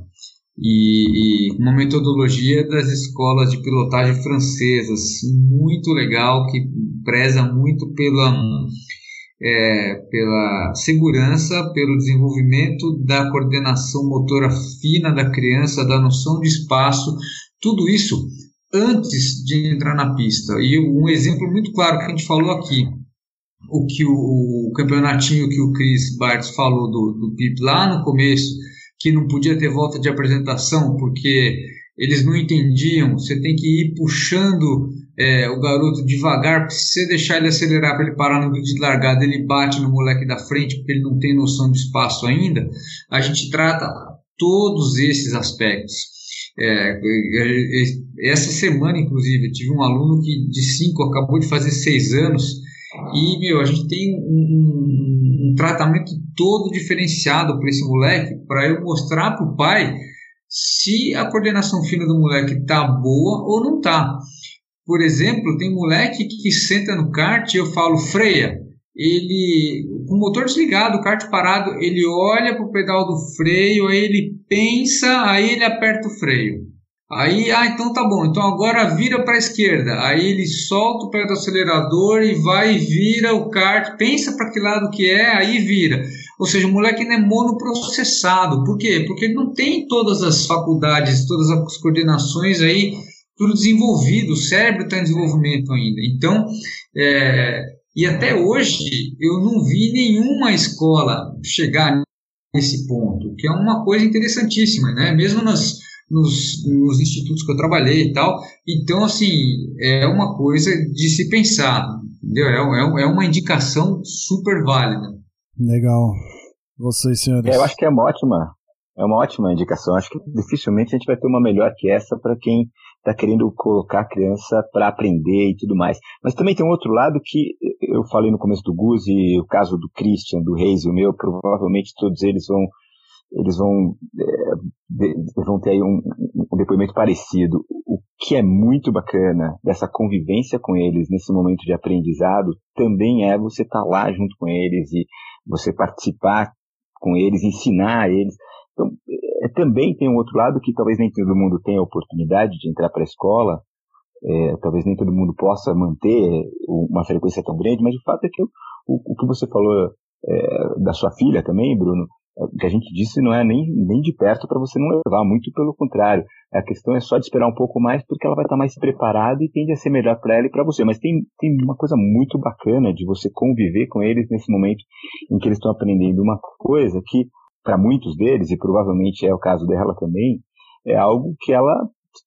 e, e, uma metodologia das escolas de pilotagem francesas muito legal que preza muito pela é, pela segurança, pelo desenvolvimento da coordenação motora fina da criança, da noção de espaço, tudo isso antes de entrar na pista. E um exemplo muito claro que a gente falou aqui, o que o, o campeonatinho que o Chris Bartz falou do, do PIP lá no começo, que não podia ter volta de apresentação porque eles não entendiam. Você tem que ir puxando é, o garoto devagar, se você deixar ele acelerar para ele parar no vídeo de largada, ele bate no moleque da frente porque ele não tem noção de espaço ainda. A gente trata todos esses aspectos. É, essa semana, inclusive, eu tive um aluno que de 5 acabou de fazer 6 anos e, meu, a gente tem um, um, um tratamento todo diferenciado para esse moleque, para eu mostrar para o pai se a coordenação fina do moleque tá boa ou não tá. Por exemplo, tem moleque que senta no kart e eu falo freia. Ele, com o motor desligado, o kart parado, ele olha para o pedal do freio, aí ele pensa, aí ele aperta o freio. Aí, ah, então tá bom, então agora vira para a esquerda. Aí ele solta o pé do acelerador e vai e vira o kart, pensa para que lado que é, aí vira. Ou seja, o moleque não é monoprocessado. Por quê? Porque ele não tem todas as faculdades, todas as coordenações aí, tudo desenvolvido, o cérebro está em desenvolvimento ainda. Então, é, e até hoje eu não vi nenhuma escola chegar nesse ponto, que é uma coisa interessantíssima, né? Mesmo nas nos, nos institutos que eu trabalhei e tal. Então, assim, é uma coisa de se pensar, entendeu? É, é, é uma indicação super válida. Legal. Vocês, senhores? É, eu acho que é uma ótima, é uma ótima indicação. Acho que dificilmente a gente vai ter uma melhor que essa para quem está querendo colocar a criança para aprender e tudo mais. Mas também tem um outro lado que eu falei no começo do Guz e o caso do Christian, do Reis e o meu, provavelmente todos eles vão eles vão, é, vão ter aí um, um, depoimento parecido. O que é muito bacana dessa convivência com eles nesse momento de aprendizado também é você estar tá lá junto com eles e você participar com eles, ensinar eles. Então, é, também tem um outro lado que talvez nem todo mundo tenha a oportunidade de entrar para a escola, é, talvez nem todo mundo possa manter uma frequência tão grande, mas o fato é que o, o, que você falou é, da sua filha também, Bruno, o que a gente disse não é nem, nem de perto para você não levar, muito pelo contrário. A questão é só de esperar um pouco mais, porque ela vai estar mais preparada e tende a ser melhor para ela e para você. Mas tem, tem uma coisa muito bacana de você conviver com eles nesse momento em que eles estão aprendendo uma coisa que, para muitos deles, e provavelmente é o caso dela também, é algo que ela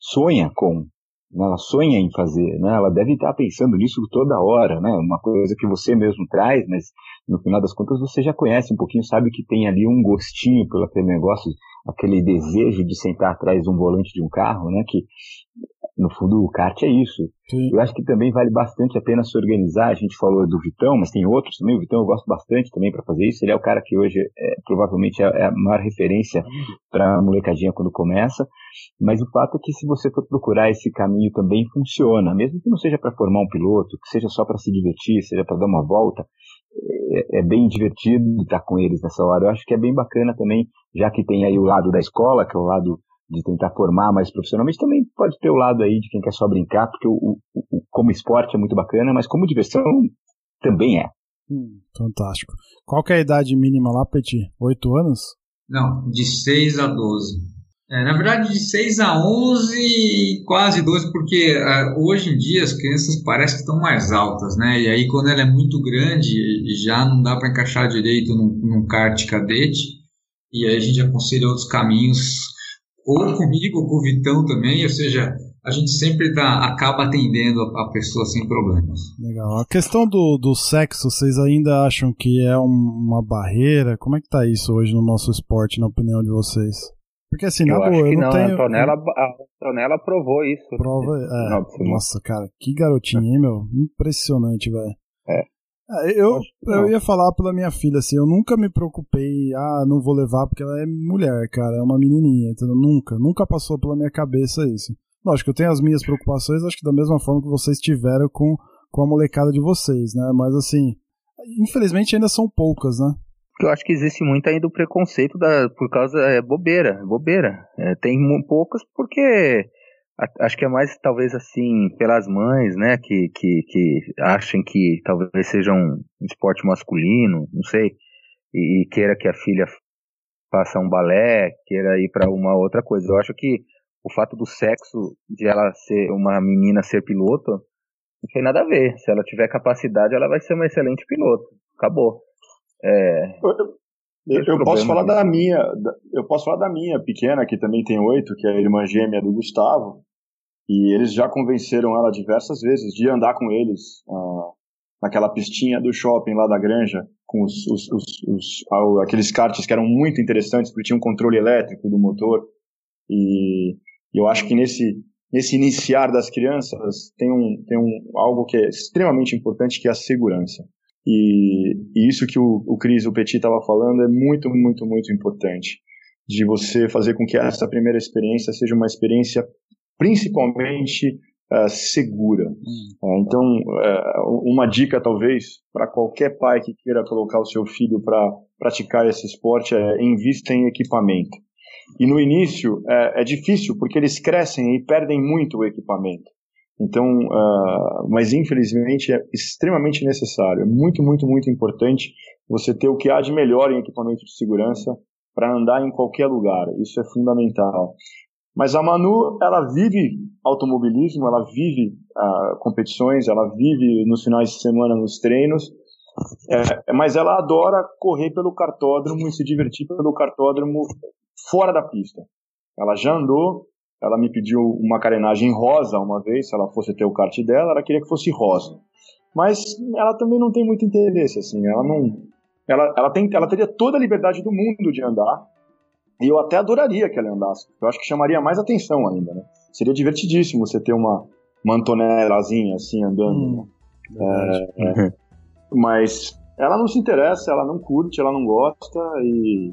sonha com, né? ela sonha em fazer, né? ela deve estar pensando nisso toda hora, né? uma coisa que você mesmo traz, mas no final das contas você já conhece um pouquinho, sabe que tem ali um gostinho pelo aquele negócio, aquele desejo de sentar atrás de um volante de um carro, né? que no fundo o kart é isso. Sim. Eu acho que também vale bastante a pena se organizar. A gente falou do Vitão, mas tem outros também. O Vitão eu gosto bastante também para fazer isso. Ele é o cara que hoje é, provavelmente é a maior referência para a molecadinha quando começa. Mas o fato é que se você for procurar esse caminho também funciona, mesmo que não seja para formar um piloto, que seja só para se divertir, seja para dar uma volta. É, é, bem divertido estar com eles nessa hora. Eu acho que é bem bacana também, já que tem aí o lado da escola, que é o lado de tentar formar mais profissionalmente, também pode ter o lado aí de quem quer só brincar, porque o, o, o como esporte é muito bacana, mas como diversão também é. Hum, fantástico. Qual que é a idade mínima lá, Petit? Oito anos? Não, de 6 a 12. É, na verdade, de 6 a 11, quase 12, porque uh, hoje em dia as crianças parecem que estão mais altas, né? E aí, quando ela é muito grande, já não dá para encaixar direito num, num kart cadete. E aí a gente aconselha outros caminhos, ou comigo, ou com o Vitão também, ou seja, a gente sempre tá, acaba atendendo a, a pessoa sem problemas. Legal. A questão do, do sexo, vocês ainda acham que é um, uma barreira? Como é que tá isso hoje no nosso esporte, na opinião de vocês? Porque assim, na boa, eu não, não tenho. A Antonella, a Antonella provou isso. Prova, é. Nossa, cara, que garotinha, hein, meu? Impressionante, velho. É. é eu, eu ia falar pela minha filha, assim, eu nunca me preocupei, ah, não vou levar porque ela é mulher, cara, é uma menininha, entendeu? Nunca, nunca passou pela minha cabeça isso. Lógico, eu tenho as minhas preocupações, acho que da mesma forma que vocês tiveram com, com a molecada de vocês, né? Mas assim, infelizmente ainda são poucas, né? eu acho que existe muito ainda o preconceito da, por causa é bobeira, bobeira. É, tem poucas porque acho que é mais talvez assim pelas mães, né, que, que, que achem que talvez seja um esporte masculino, não sei, e, e queira que a filha faça um balé, queira ir para uma outra coisa. Eu acho que o fato do sexo de ela ser uma menina ser piloto não tem nada a ver. Se ela tiver capacidade, ela vai ser uma excelente piloto. Acabou. É, eu, eu posso falar da minha, eu posso falar da minha pequena, que também tem oito, que é a irmã gêmea do Gustavo, e eles já convenceram ela diversas vezes de andar com eles uh, naquela pistinha do shopping lá da granja, com os, os, os, os aqueles karts que eram muito interessantes, porque tinham um controle elétrico do motor, e, eu acho que nesse, nesse iniciar das crianças tem, um, tem um, algo que é extremamente importante, que é a segurança. E, e isso que o, o Cris, o Petit estava falando é muito, muito, muito importante. De você fazer com que essa primeira experiência seja uma experiência principalmente uh, segura. Hum. Uh, então, uh, uma dica talvez para qualquer pai que queira colocar o seu filho para praticar esse esporte é invista em equipamento. E no início é, é difícil porque eles crescem e perdem muito o equipamento. Então, uh, mas infelizmente é extremamente necessário, é muito, muito, muito importante você ter o que há de melhor em equipamento de segurança para andar em qualquer lugar. Isso é fundamental. Mas a Manu, ela vive automobilismo, ela vive uh, competições, ela vive nos finais de semana nos treinos, é, mas ela adora correr pelo cartódromo e se divertir pelo cartódromo fora da pista. Ela já andou ela me pediu uma carenagem rosa uma vez, se ela fosse ter o kart dela, ela queria que fosse rosa. Mas ela também não tem muito interesse, assim, ela não. Ela, ela, tem, ela teria toda a liberdade do mundo de andar, e eu até adoraria que ela andasse. Eu acho que chamaria mais atenção ainda, né? Seria divertidíssimo você ter uma, uma Antonelazinha assim andando. Hum, é, é, mas ela não se interessa, ela não curte, ela não gosta e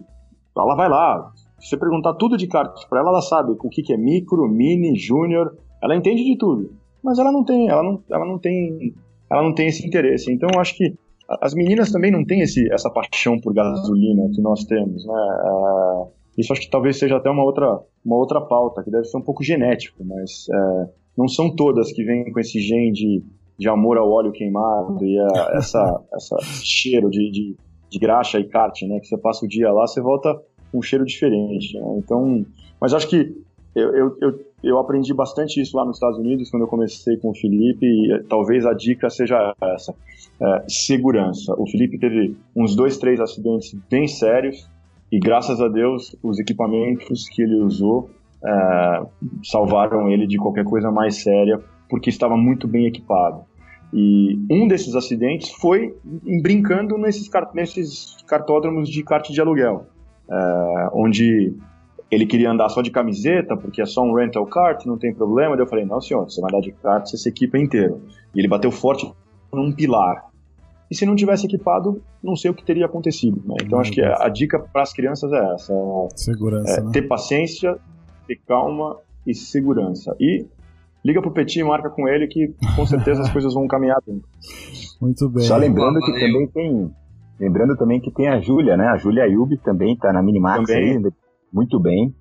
ela vai lá. Se você perguntar tudo de cartas para ela, ela sabe o que, que é micro, mini, júnior, ela entende de tudo. Mas ela não tem, ela não, ela não tem, ela não tem esse interesse. Então eu acho que as meninas também não têm esse, essa paixão por gasolina que nós temos, né? É, isso acho que talvez seja até uma outra, uma outra pauta, que deve ser um pouco genético, mas é, não são todas que vêm com esse gene de, de amor ao óleo queimado e a, essa, essa cheiro de, de, de graxa e kart, né? Que você passa o dia lá, você volta um cheiro diferente. Né? Então, mas acho que eu, eu, eu, eu, aprendi bastante isso lá nos Estados Unidos quando eu comecei com o Felipe e talvez a dica seja essa, é, segurança. O Felipe teve uns dois, três acidentes bem sérios e graças a Deus os equipamentos que ele usou é, salvaram ele de qualquer coisa mais séria porque estava muito bem equipado. E um desses acidentes foi brincando nesses, nesses cartódromos de kart de aluguel é, onde ele queria andar só de camiseta, porque é só um rental kart, não tem problema. Daí eu falei, não senhor, você vai andar de kart, você se equipa inteiro. E ele bateu forte num pilar. E se não tivesse equipado, não sei o que teria acontecido. Né? Então acho que a, dica para as crianças é essa: é, segurança, é, né? ter paciência, ter calma e segurança. E liga pro Petit e marca com ele que com certeza as coisas vão caminhar bem. Muito bem. Só lembrando que também tem Lembrando também que tem a Júlia, né? A Júlia Ayub também está na Minimax também. aí, muito bem.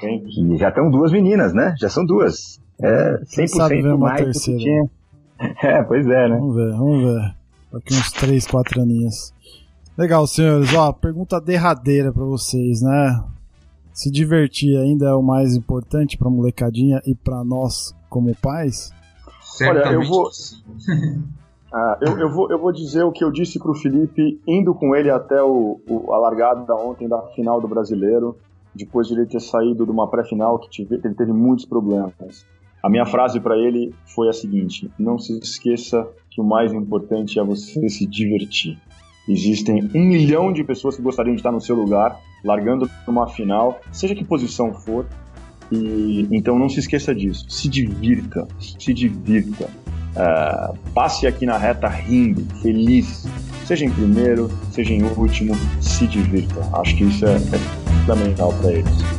Sim. E já estão duas meninas, né? Já são duas. É 100% mais do que tinha. É, pois é, né? Vamos ver, vamos ver. Daqui uns 3, 4 aninhos. Legal, senhores. Ó, pergunta derradeira para vocês, né? Se divertir ainda é o mais importante pra molecadinha e para nós como pais? Olha, eu vou. ah, eu, eu, vou, eu vou dizer o que eu disse pro Felipe indo com ele até o, o, a largada ontem da final do brasileiro, depois de ele ter saído de uma pré-final que tive, ele teve muitos problemas. A minha frase para ele foi a seguinte: não se esqueça que o mais importante é você se divertir. Existem um milhão de pessoas que gostariam de estar no seu lugar, largando numa final, seja que posição for. E então não se esqueça disso. Se divirta, se divirta. Uh, passe aqui na reta rindo, feliz. Seja em primeiro, seja em último, se divirta. Acho que isso é, é fundamental para eles.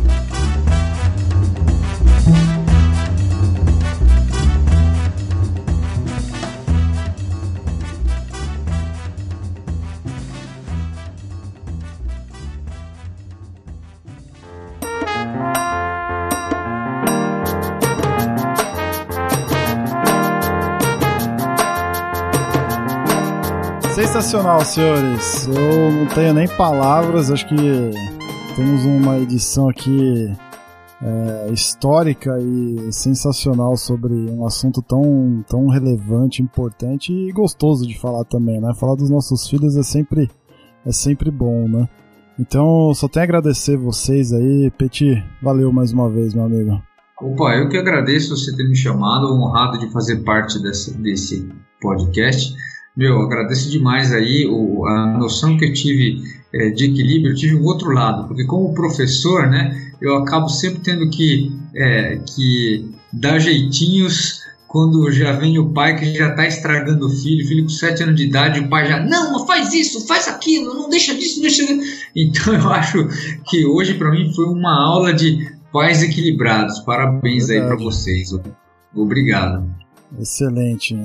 Sensacional, senhores. Eu não tenho nem palavras, acho que temos uma edição aqui é, histórica e sensacional sobre um assunto tão, tão relevante, importante e gostoso de falar também, né? Falar dos nossos filhos é sempre, é sempre bom, né? Então, só tenho a agradecer vocês aí. Peti, valeu mais uma vez, meu amigo. Opa, eu que agradeço você ter me chamado, honrado de fazer parte desse, desse podcast. Meu, agradeço demais aí o, a noção que eu tive é, de equilíbrio, eu tive um outro lado, porque como professor, né, eu acabo sempre tendo que, é, que dar jeitinhos quando já vem o pai que já está estragando o filho, filho com 7 anos de idade, o pai já, não, faz isso, faz aquilo, não deixa disso, não deixa disso. Então eu acho que hoje para mim foi uma aula de pais equilibrados. Parabéns Verdade. aí para vocês. Obrigado. Excelente.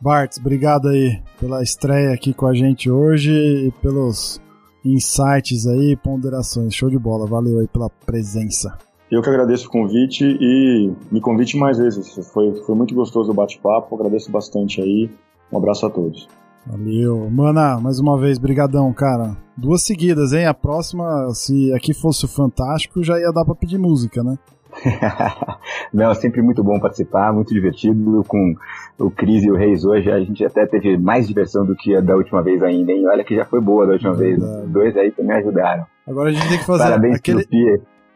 Bartz, obrigado aí pela estreia aqui com a gente hoje e pelos insights aí, ponderações. Show de bola, valeu aí pela presença. Eu que agradeço o convite e me convite mais vezes. Foi, foi muito gostoso o bate-papo, agradeço bastante aí. Um abraço a todos. Valeu. Mana, mais uma vez, brigadão, cara. Duas seguidas, hein? A próxima, se aqui fosse o Fantástico, já ia dar pra pedir música, né? Não, é sempre muito bom participar, muito divertido. Com o Cris e o Reis hoje, a gente até teve mais diversão do que a da última vez ainda, hein? Olha que já foi boa da última é vez. Os dois aí também ajudaram. Agora a gente tem que fazer Parabéns aquele,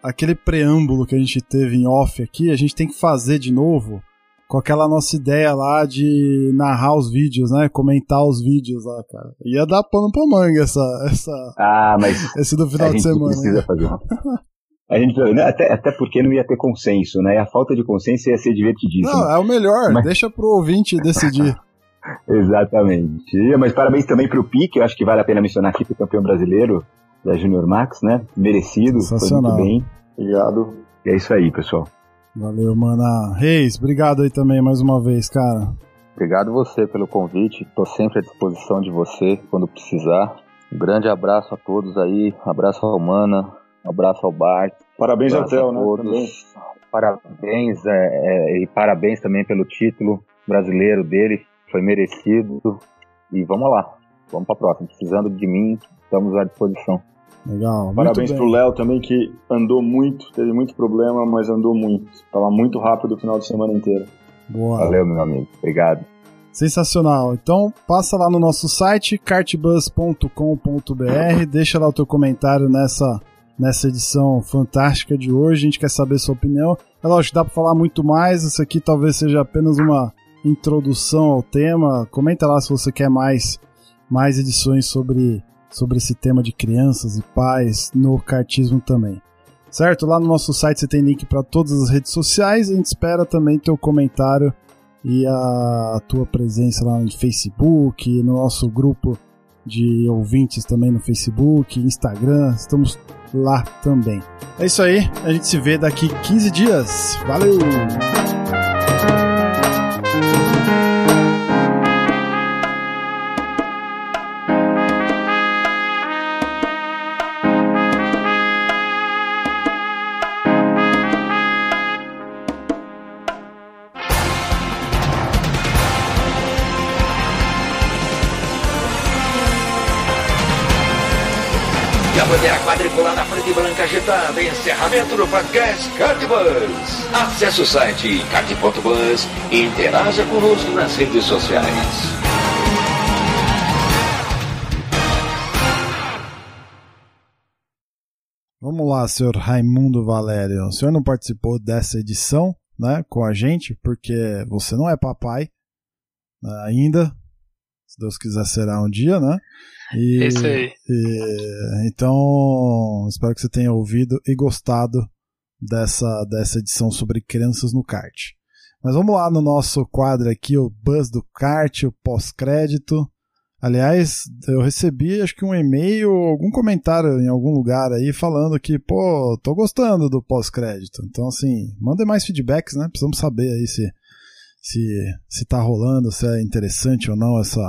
aquele preâmbulo que a gente teve em off aqui, a gente tem que fazer de novo com aquela nossa ideia lá de narrar os vídeos, né? Comentar os vídeos lá, cara. Ia dar pano pra manga essa, essa, ah, mas esse do final de semana. Precisa fazer. A gente, né, até, até porque não ia ter consenso, né? A falta de consenso ia ser divertidíssima. Não, é o melhor, mas... deixa pro ouvinte decidir. Exatamente. Mas parabéns também pro Pique, eu acho que vale a pena mencionar aqui pro campeão brasileiro da Junior Max, né? Merecido, Sensacional. foi muito bem. Obrigado. E é isso aí, pessoal. Valeu, mana. Reis, obrigado aí também mais uma vez, cara. Obrigado você pelo convite. Estou sempre à disposição de você quando precisar. Um grande abraço a todos aí. Abraço ao Mana, um abraço ao Bart. Parabéns ao Theo, né? Também. Parabéns é, é, e parabéns também pelo título brasileiro dele, foi merecido. E vamos lá, vamos para a próxima. Precisando de mim, estamos à disposição. Legal. Parabéns pro Léo também, que andou muito, teve muito problema, mas andou muito. Tava muito rápido o final de semana inteiro. Boa. Valeu, meu amigo. Obrigado. Sensacional. Então, passa lá no nosso site, cartbus.com.br, deixa lá o teu comentário nessa nessa edição fantástica de hoje. A gente quer saber sua opinião. É lógico, dá para falar muito mais. Isso aqui talvez seja apenas uma introdução ao tema. Comenta lá se você quer mais, mais edições sobre, sobre esse tema de crianças e pais no cartismo também. Certo? Lá no nosso site você tem link para todas as redes sociais. A gente espera também teu comentário e a tua presença lá no Facebook, no nosso grupo de ouvintes também no Facebook, Instagram. Estamos lá também. É isso aí, a gente se vê daqui 15 dias. Valeu! Quadriculada preta e branca agitada. Encerramento do podcast Cardbus. Acesse o site card.bus e interaja conosco nas redes sociais. Vamos lá, senhor Raimundo Valério. O senhor não participou dessa edição, né, com a gente, porque você não é papai né, ainda. Se Deus quiser, será um dia, né? E, Isso aí. E, então, espero que você tenha ouvido e gostado dessa, dessa edição sobre crianças no kart. Mas vamos lá no nosso quadro aqui, o Buzz do Kart, o pós-crédito. Aliás, eu recebi acho que um e-mail, algum comentário em algum lugar aí falando que, pô, tô gostando do pós-crédito. Então, assim, mandem mais feedbacks, né? Precisamos saber aí se, se, se tá rolando, se é interessante ou não essa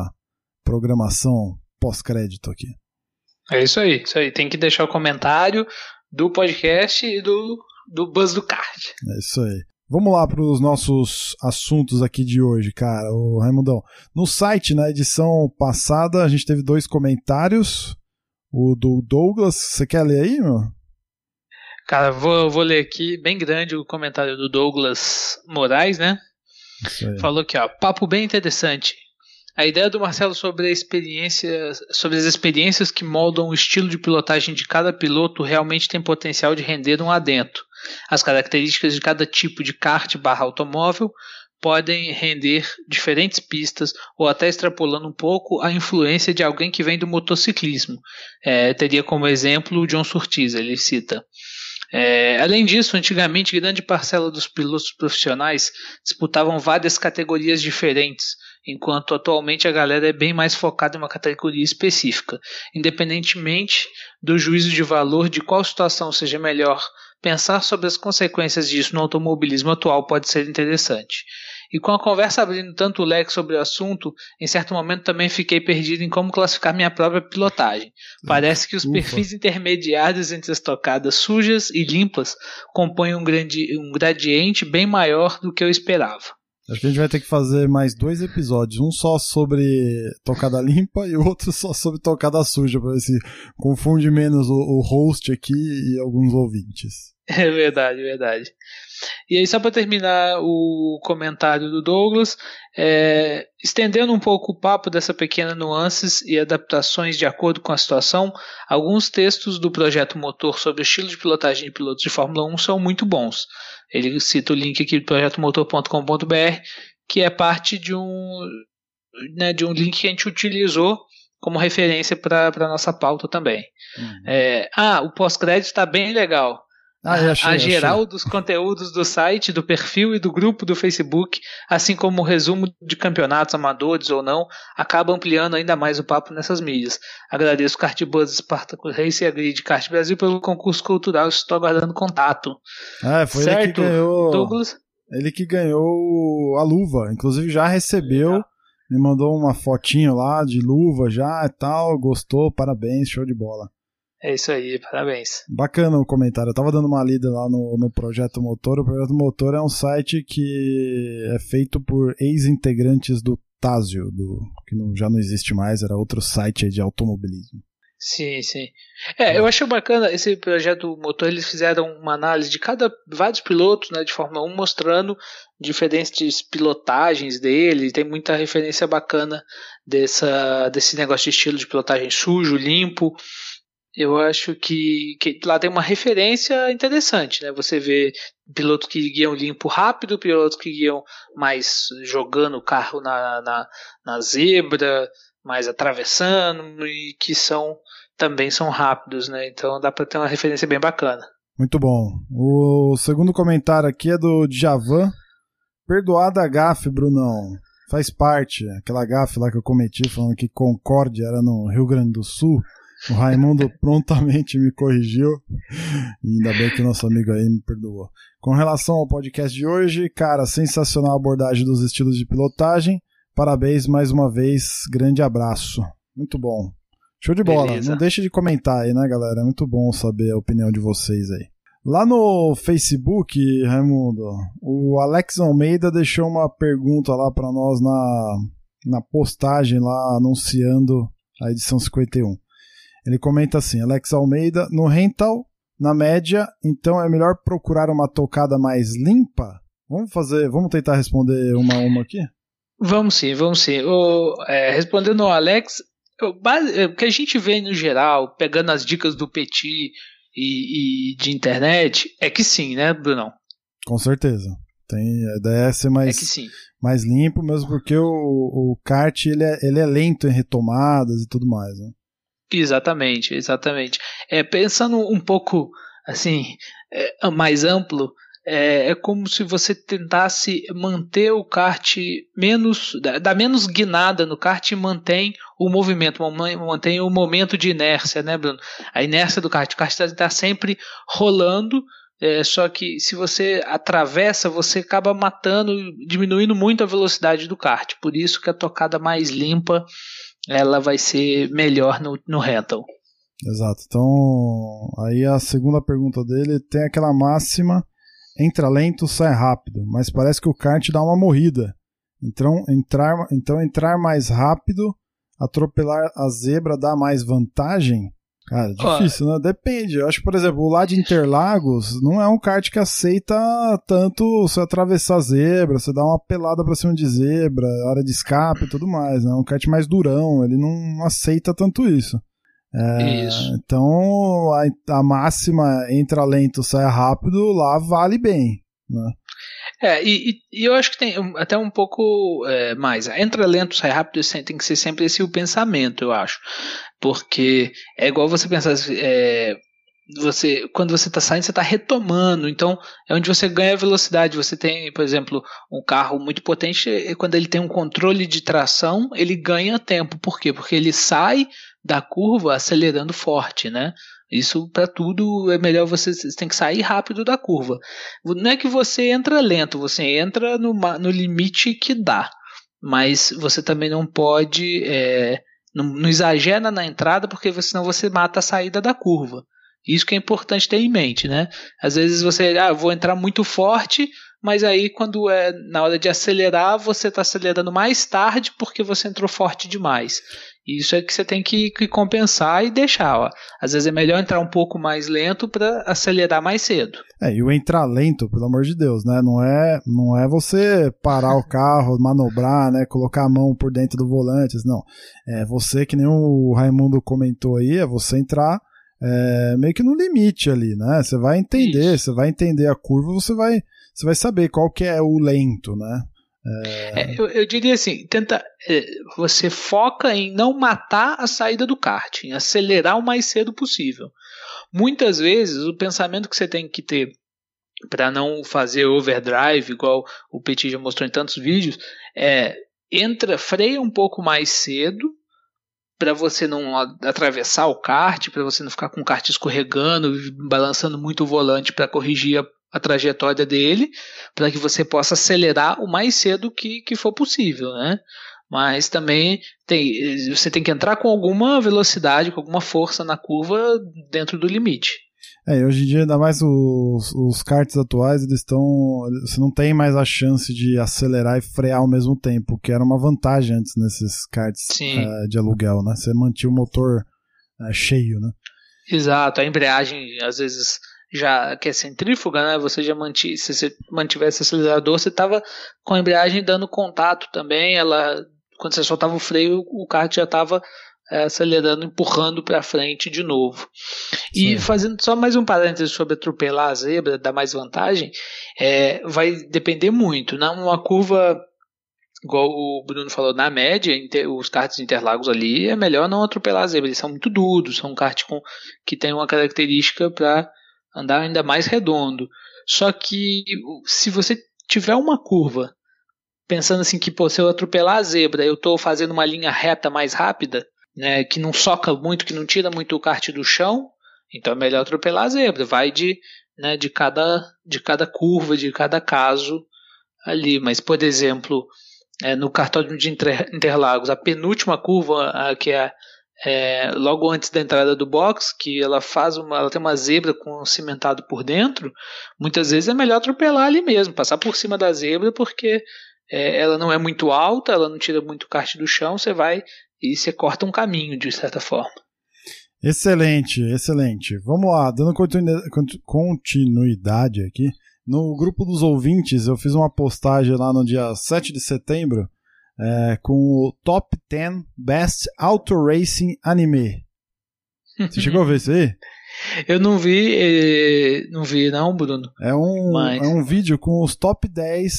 programação pós-crédito aqui. É isso aí, isso aí. Tem que deixar o comentário do podcast e do, do Buzz do Card. É isso aí. Vamos lá para os nossos assuntos aqui de hoje, cara. O Raimundão. No site, na edição passada, a gente teve dois comentários. O do Douglas. Você quer ler aí, meu? Cara, vou, vou ler aqui, bem grande, o comentário do Douglas Moraes, né? Falou aqui, ó. Papo bem interessante. A ideia do Marcelo sobre a experiência, sobre as experiências que moldam o estilo de pilotagem de cada piloto realmente tem potencial de render um adentro. As características de cada tipo de kart barra automóvel podem render diferentes pistas ou até extrapolando um pouco a influência de alguém que vem do motociclismo. É, teria como exemplo o John Surtees, ele cita. É, além disso, antigamente grande parcela dos pilotos profissionais disputavam várias categorias diferentes, enquanto atualmente a galera é bem mais focada em uma categoria específica. Independentemente do juízo de valor de qual situação seja melhor, pensar sobre as consequências disso no automobilismo atual pode ser interessante. E com a conversa abrindo tanto o leque sobre o assunto, em certo momento também fiquei perdido em como classificar minha própria pilotagem. Parece que os Ufa. perfis intermediários entre as tocadas sujas e limpas compõem um, grande, um gradiente bem maior do que eu esperava. Acho que a gente vai ter que fazer mais dois episódios. Um só sobre tocada limpa e outro só sobre tocada suja, para ver se confunde menos o, o host aqui e alguns ouvintes. É verdade, verdade. E aí, só para terminar o comentário do Douglas, é, estendendo um pouco o papo dessa pequena nuances e adaptações de acordo com a situação, alguns textos do projeto Motor sobre o estilo de pilotagem de pilotos de Fórmula 1 são muito bons. Ele cita o link aqui do projetomotor.com.br, que é parte de um, né, de um link que a gente utilizou como referência para a nossa pauta também. Uhum. É, ah, o pós-crédito está bem legal. Ah, achei, a geral achei. dos conteúdos do site, do perfil e do grupo do Facebook, assim como o resumo de campeonatos amadores ou não, acaba ampliando ainda mais o papo nessas mídias. Agradeço o Cartbus Spartacus Race e a Grid Kart Brasil pelo concurso cultural, estou aguardando contato. É, foi certo, ele que ganhou. Douglas? Ele que ganhou a luva, inclusive já recebeu. Me mandou uma fotinho lá de luva já e tal, gostou, parabéns, show de bola. É isso aí, parabéns. Bacana o comentário. Eu tava dando uma lida lá no, no Projeto Motor. O Projeto Motor é um site que é feito por ex-integrantes do Tazio, do, que não, já não existe mais, era outro site de automobilismo. Sim, sim. É, eu achei bacana esse projeto motor, eles fizeram uma análise de cada vários pilotos, né, de Fórmula 1 mostrando diferentes pilotagens dele, tem muita referência bacana dessa desse negócio de estilo de pilotagem sujo, limpo. Eu acho que, que lá tem uma referência interessante, né? Você vê pilotos que guiam limpo rápido, pilotos que guiam mais jogando o carro na, na, na zebra, mais atravessando e que são também são rápidos, né? Então dá para ter uma referência bem bacana. Muito bom. O segundo comentário aqui é do Djavan. Perdoada a gafe, Brunão. Faz parte. Aquela gafe lá que eu cometi falando que Concórdia era no Rio Grande do Sul. O Raimundo prontamente me corrigiu. E ainda bem que o nosso amigo aí me perdoou. Com relação ao podcast de hoje, cara, sensacional a abordagem dos estilos de pilotagem. Parabéns mais uma vez. Grande abraço. Muito bom. Show de bola. Beleza. Não deixe de comentar aí, né, galera? É muito bom saber a opinião de vocês aí. Lá no Facebook, Raimundo, o Alex Almeida deixou uma pergunta lá para nós na, na postagem lá anunciando a edição 51. Ele comenta assim: Alex Almeida, no rental, na média, então é melhor procurar uma tocada mais limpa? Vamos fazer, vamos tentar responder uma a uma aqui? Vamos sim, vamos sim. O, é, respondendo ao Alex, é, o que a gente vê no geral, pegando as dicas do Petit e, e de internet, é que sim, né, Brunão? Com certeza. Tem, a ideia é ser mais, é mais limpo, mesmo porque o, o kart ele é, ele é lento em retomadas e tudo mais. Né? Exatamente, exatamente. É, pensando um pouco assim é, mais amplo, é, é, como se você tentasse manter o kart menos, dar menos guinada no kart e mantém o movimento, mantém o momento de inércia, né, Bruno? A inércia do kart, o kart está tá sempre rolando, é, só que se você atravessa, você acaba matando, diminuindo muito a velocidade do kart. Por isso que a tocada mais limpa ela vai ser melhor no, no rental. Exato. Então, aí a segunda pergunta dele tem aquela máxima: entra lento, sai rápido, mas parece que o kart dá uma morrida. Então, entrar, então entrar mais rápido, atropelar a zebra dá mais vantagem? Cara, difícil, né? Depende. Eu acho que, por exemplo, o lá de Interlagos não é um kart que aceita tanto você atravessar zebra, você dá uma pelada pra cima de zebra, área de escape e tudo mais. Né? É um kart mais durão, ele não aceita tanto isso. É, isso. Então, a, a, máxima entra lento, sai rápido, lá vale bem. Né? É, e, e, eu acho que tem até um pouco é, mais. Entra lento, sai rápido, tem que ser sempre esse o pensamento, eu acho. Porque é igual você pensar. É, você, quando você está saindo, você está retomando. Então, é onde você ganha velocidade. Você tem, por exemplo, um carro muito potente, e quando ele tem um controle de tração, ele ganha tempo. Por quê? Porque ele sai da curva acelerando forte, né? Isso para tudo é melhor você, você, tem que sair rápido da curva. Não é que você entra lento, você entra no, no limite que dá, mas você também não pode é, não, não, exagera na entrada porque senão você mata a saída da curva. Isso que é importante ter em mente, né? Às vezes você, ah, vou entrar muito forte, mas aí quando é na hora de acelerar, você está acelerando mais tarde porque você entrou forte demais. Isso é que você tem que, que compensar e deixar. Ó. Às vezes é melhor entrar um pouco mais lento para acelerar mais cedo. É, e o entrar lento, pelo amor de Deus, né? Não é, não é você parar o carro, manobrar, né? Colocar a mão por dentro do volante, não. É você, que nem o Raimundo comentou aí, é você entrar é, meio que no limite ali, né? Você vai entender, Isso. você vai entender a curva, você vai, você vai saber qual que é o lento, né? É... É, eu, eu, diria assim, tenta, é, você foca em não matar a saída do kart, em acelerar o mais cedo possível. Muitas vezes o pensamento que você tem que ter para não fazer overdrive, igual o Petit já mostrou em tantos vídeos, é entra, freia um pouco mais cedo para você não atravessar o kart, para você não ficar com o kart escorregando, balançando muito o volante para corrigir a a trajetória dele para que você possa acelerar o mais cedo que, que for possível, né? Mas também tem, você tem que entrar com alguma velocidade, com alguma força na curva dentro do limite. É, hoje em dia, ainda mais os, os karts atuais, eles estão. Você não tem mais a chance de acelerar e frear ao mesmo tempo, que era uma vantagem antes nesses karts uh, de aluguel, né? Você mantinha o motor uh, cheio, né? Exato, a embreagem às vezes já que é centrífuga, né? Você já mantive, se você mantivesse acelerador, você estava com a embreagem dando contato também. Ela, quando você soltava o freio, o kart já estava é, acelerando, empurrando para frente de novo. Sim. E fazendo só mais um parênteses sobre atropelar a zebra, dar mais vantagem, é, vai depender muito. Né? curva igual o Bruno falou, na média, os karts Interlagos ali é melhor não atropelar a zebra. Eles são muito duros, são karts com, que tem uma característica para andar ainda mais redondo. Só que se você tiver uma curva, pensando assim que pô, se eu atropelar a zebra, eu estou fazendo uma linha reta mais rápida, né, que não soca muito, que não tira muito o kart do chão, então é melhor atropelar a zebra. Vai de, né, de, cada, de cada curva, de cada caso ali. Mas, por exemplo, é, no cartódromo de Interlagos, a penúltima curva, a, que é é, logo antes da entrada do box, que ela faz uma, ela tem uma zebra com cimentado por dentro, muitas vezes é melhor atropelar ali mesmo, passar por cima da zebra, porque é, ela não é muito alta, ela não tira muito kart do chão, você vai e você corta um caminho de certa forma. Excelente, excelente. Vamos lá, dando continuidade aqui. No grupo dos ouvintes, eu fiz uma postagem lá no dia 7 de setembro é, com o Top 10 Best Auto Racing Anime. Você chegou a ver isso aí? Eu não vi, não vi não, Bruno. É um, Mas... é um vídeo com os top 10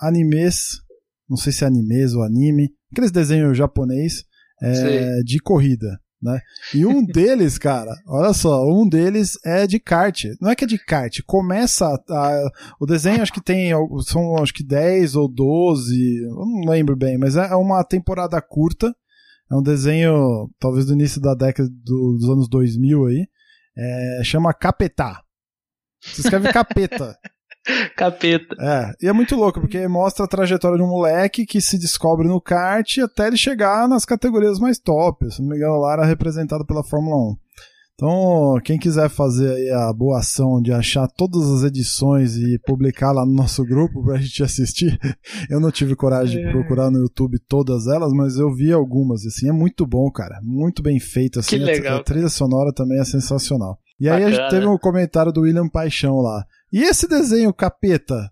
animes, não sei se é animes ou anime, aqueles desenhos japonês é, de corrida. Né? E um deles, cara, olha só, um deles é de kart. Não é que é de kart, começa a, a, o desenho acho que tem são acho que 10 ou 12, eu não lembro bem, mas é, é uma temporada curta. É um desenho talvez do início da década do, dos anos 2000 aí. É, chama Capetá. Se escreve capeta. Capeta. É, e é muito louco, porque mostra a trajetória de um moleque que se descobre no kart até ele chegar nas categorias mais top. Se não me engano, lá era representado pela Fórmula 1. Então, quem quiser fazer aí a boa ação de achar todas as edições e publicar lá no nosso grupo pra gente assistir, eu não tive coragem de é. procurar no YouTube todas elas, mas eu vi algumas, assim, é muito bom, cara, muito bem feito, assim, que legal, a, a trilha sonora também é sensacional. E Bacana. aí a gente teve um comentário do William Paixão lá. E esse desenho capeta?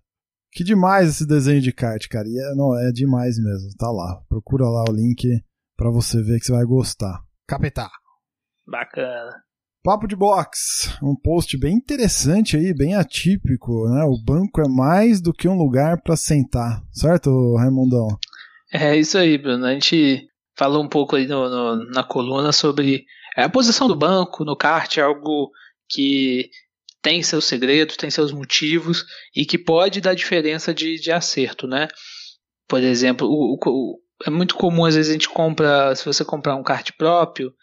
Que demais esse desenho de kart, cara. E é, não, é demais mesmo. Tá lá. Procura lá o link para você ver que você vai gostar. Capeta. Bacana. Papo de Box, um post bem interessante aí, bem atípico, né? O banco é mais do que um lugar para sentar, certo, Raimundão? É isso aí, Bruno. A gente falou um pouco aí no, no, na coluna sobre a posição do banco no kart, é algo que tem seus segredos, tem seus motivos e que pode dar diferença de, de acerto, né? Por exemplo, o, o, é muito comum às vezes a gente compra, se você comprar um kart próprio,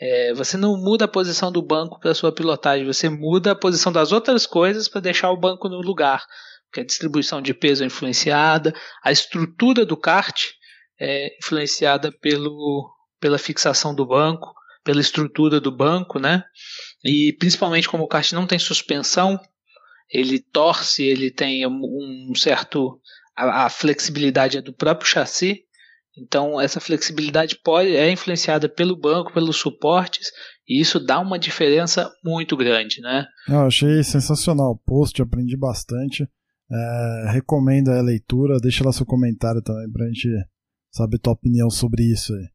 é, você não muda a posição do banco para sua pilotagem, você muda a posição das outras coisas para deixar o banco no lugar. Porque a distribuição de peso é influenciada, a estrutura do kart é influenciada pelo, pela fixação do banco, pela estrutura do banco, né? E principalmente como o kart não tem suspensão, ele torce, ele tem um certo. A, a flexibilidade é do próprio chassi. Então essa flexibilidade pode é influenciada pelo banco, pelos suportes, e isso dá uma diferença muito grande, né? Eu achei sensacional o post, aprendi bastante. É, recomendo a leitura, deixa lá seu comentário também pra gente saber tua opinião sobre isso aí.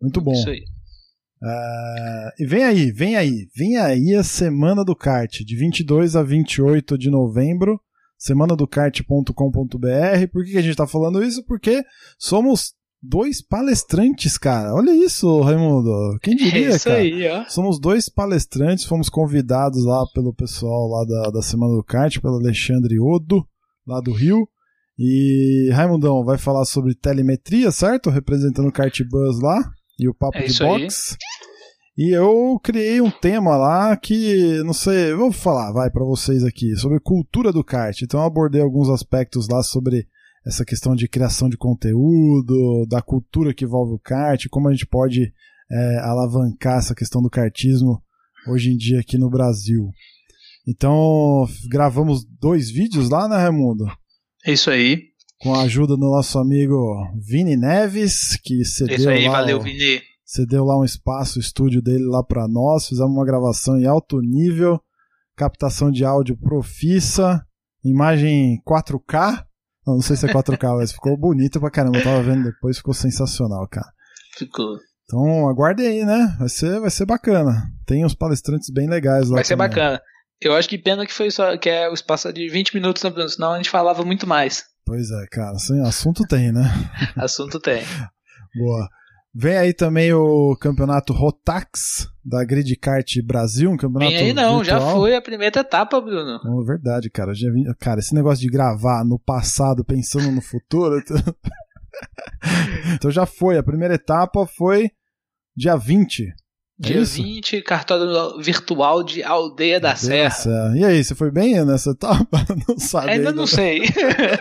Muito bom. Isso aí. Uh, e vem aí, vem aí, vem aí a Semana do Kart, de 22 a 28 de novembro, semanadokart.com.br. Por que, a gente está falando isso? Porque somos dois palestrantes, cara. Olha isso, Raimundo. Quem diria, é isso cara? Aí, ó. Somos dois palestrantes, fomos convidados lá pelo pessoal lá da, da Semana do Kart, pelo Alexandre Odo, lá do Rio. E Raimundão vai falar sobre telemetria, certo? Representando o Kart Buzz lá e o Papo é de Box. E eu criei um tema lá que, não sei, vou falar, vai para vocês aqui, sobre cultura do kart. Então eu abordei alguns aspectos lá sobre essa questão de criação de conteúdo, da cultura que envolve o kart, como a gente pode é, alavancar essa questão do kartismo hoje em dia aqui no Brasil. Então, gravamos dois vídeos lá, né, Raimundo? É isso aí. Com a ajuda do nosso amigo Vini Neves, que cedeu. Isso aí, lá valeu, o... Vini você deu lá um espaço, o estúdio dele lá para nós, fizemos uma gravação em alto nível, captação de áudio profissa, imagem 4K. Não, não sei se é 4K, mas ficou bonito pra caramba. Eu tava vendo depois, ficou sensacional, cara. Ficou. Então aguarde aí, né? Vai ser, vai ser bacana. Tem uns palestrantes bem legais lá. Vai ser também. bacana. Eu acho que pena que foi só que é o espaço de 20 minutos, né, senão a gente falava muito mais. Pois é, cara. Assim, assunto tem, né? assunto tem. Boa. Vem aí também o campeonato Rotax da Grid Kart Brasil, um campeonato Vem aí não, virtual. já foi a primeira etapa, Bruno. Oh, verdade, cara. Já vi, cara, esse negócio de gravar no passado pensando no futuro. então já foi, a primeira etapa foi dia 20 Dia é 20, cartório virtual de Aldeia da Serra. Serra. E aí, você foi bem nessa etapa? Não sabe. Ainda, ainda não sei.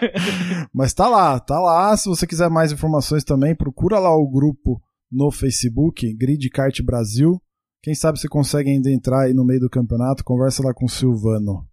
Mas tá lá, tá lá. Se você quiser mais informações também, procura lá o grupo no Facebook, Grid Kart Brasil. Quem sabe você consegue ainda entrar aí no meio do campeonato, conversa lá com o Silvano.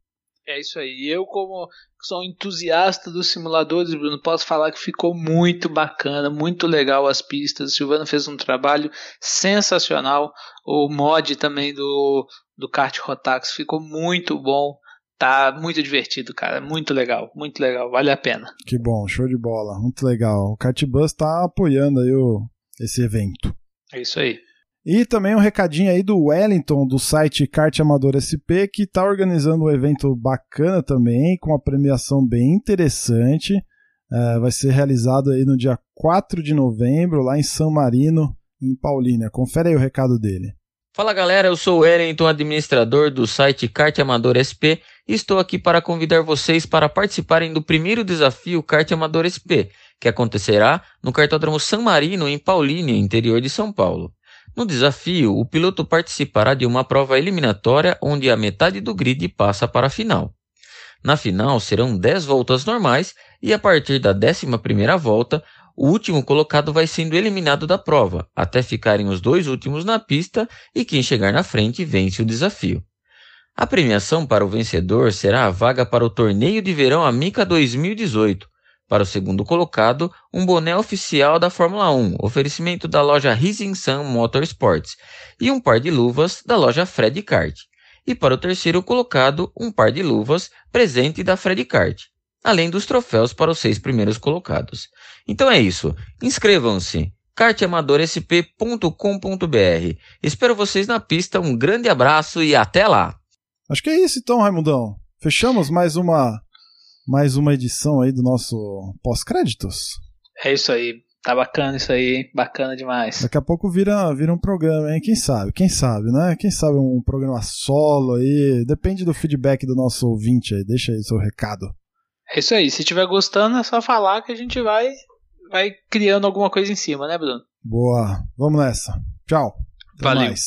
É isso aí. Eu, como sou entusiasta dos simuladores, Bruno, posso falar que ficou muito bacana, muito legal as pistas. O Silvano fez um trabalho sensacional. O mod também do, do kart Rotax ficou muito bom. Tá muito divertido, cara. Muito legal, muito legal. Vale a pena. Que bom, show de bola. Muito legal. O Kartbus tá apoiando aí o, esse evento. É isso aí. E também um recadinho aí do Wellington, do site Kart Amador SP, que está organizando um evento bacana também, com uma premiação bem interessante. É, vai ser realizado aí no dia 4 de novembro, lá em San Marino, em Paulínia. Confere aí o recado dele. Fala galera, eu sou o Wellington, administrador do site Kart Amador SP, e estou aqui para convidar vocês para participarem do primeiro desafio Kart Amador SP, que acontecerá no Cartódromo San Marino, em Paulínia, interior de São Paulo. No desafio, o piloto participará de uma prova eliminatória onde a metade do grid passa para a final. Na final serão 10 voltas normais e a partir da 11 volta, o último colocado vai sendo eliminado da prova, até ficarem os dois últimos na pista e quem chegar na frente vence o desafio. A premiação para o vencedor será a vaga para o Torneio de Verão Amica 2018, para o segundo colocado, um boné oficial da Fórmula 1, oferecimento da loja Rising Sun Motorsports, e um par de luvas da loja Fred Kart. E para o terceiro colocado, um par de luvas presente da Fred Kart, além dos troféus para os seis primeiros colocados. Então é isso. Inscrevam-se kartamadoresp.com.br. Espero vocês na pista. Um grande abraço e até lá. Acho que é isso então, Raimundão. Fechamos mais uma mais uma edição aí do nosso pós-créditos. É isso aí. Tá bacana isso aí, bacana demais. Daqui a pouco vira, vira um programa, hein? Quem sabe? Quem sabe, né? Quem sabe um programa solo aí. Depende do feedback do nosso ouvinte aí. Deixa aí seu recado. É isso aí. Se tiver gostando, é só falar que a gente vai, vai criando alguma coisa em cima, né, Bruno? Boa. Vamos nessa. Tchau. Até Valeu. Mais.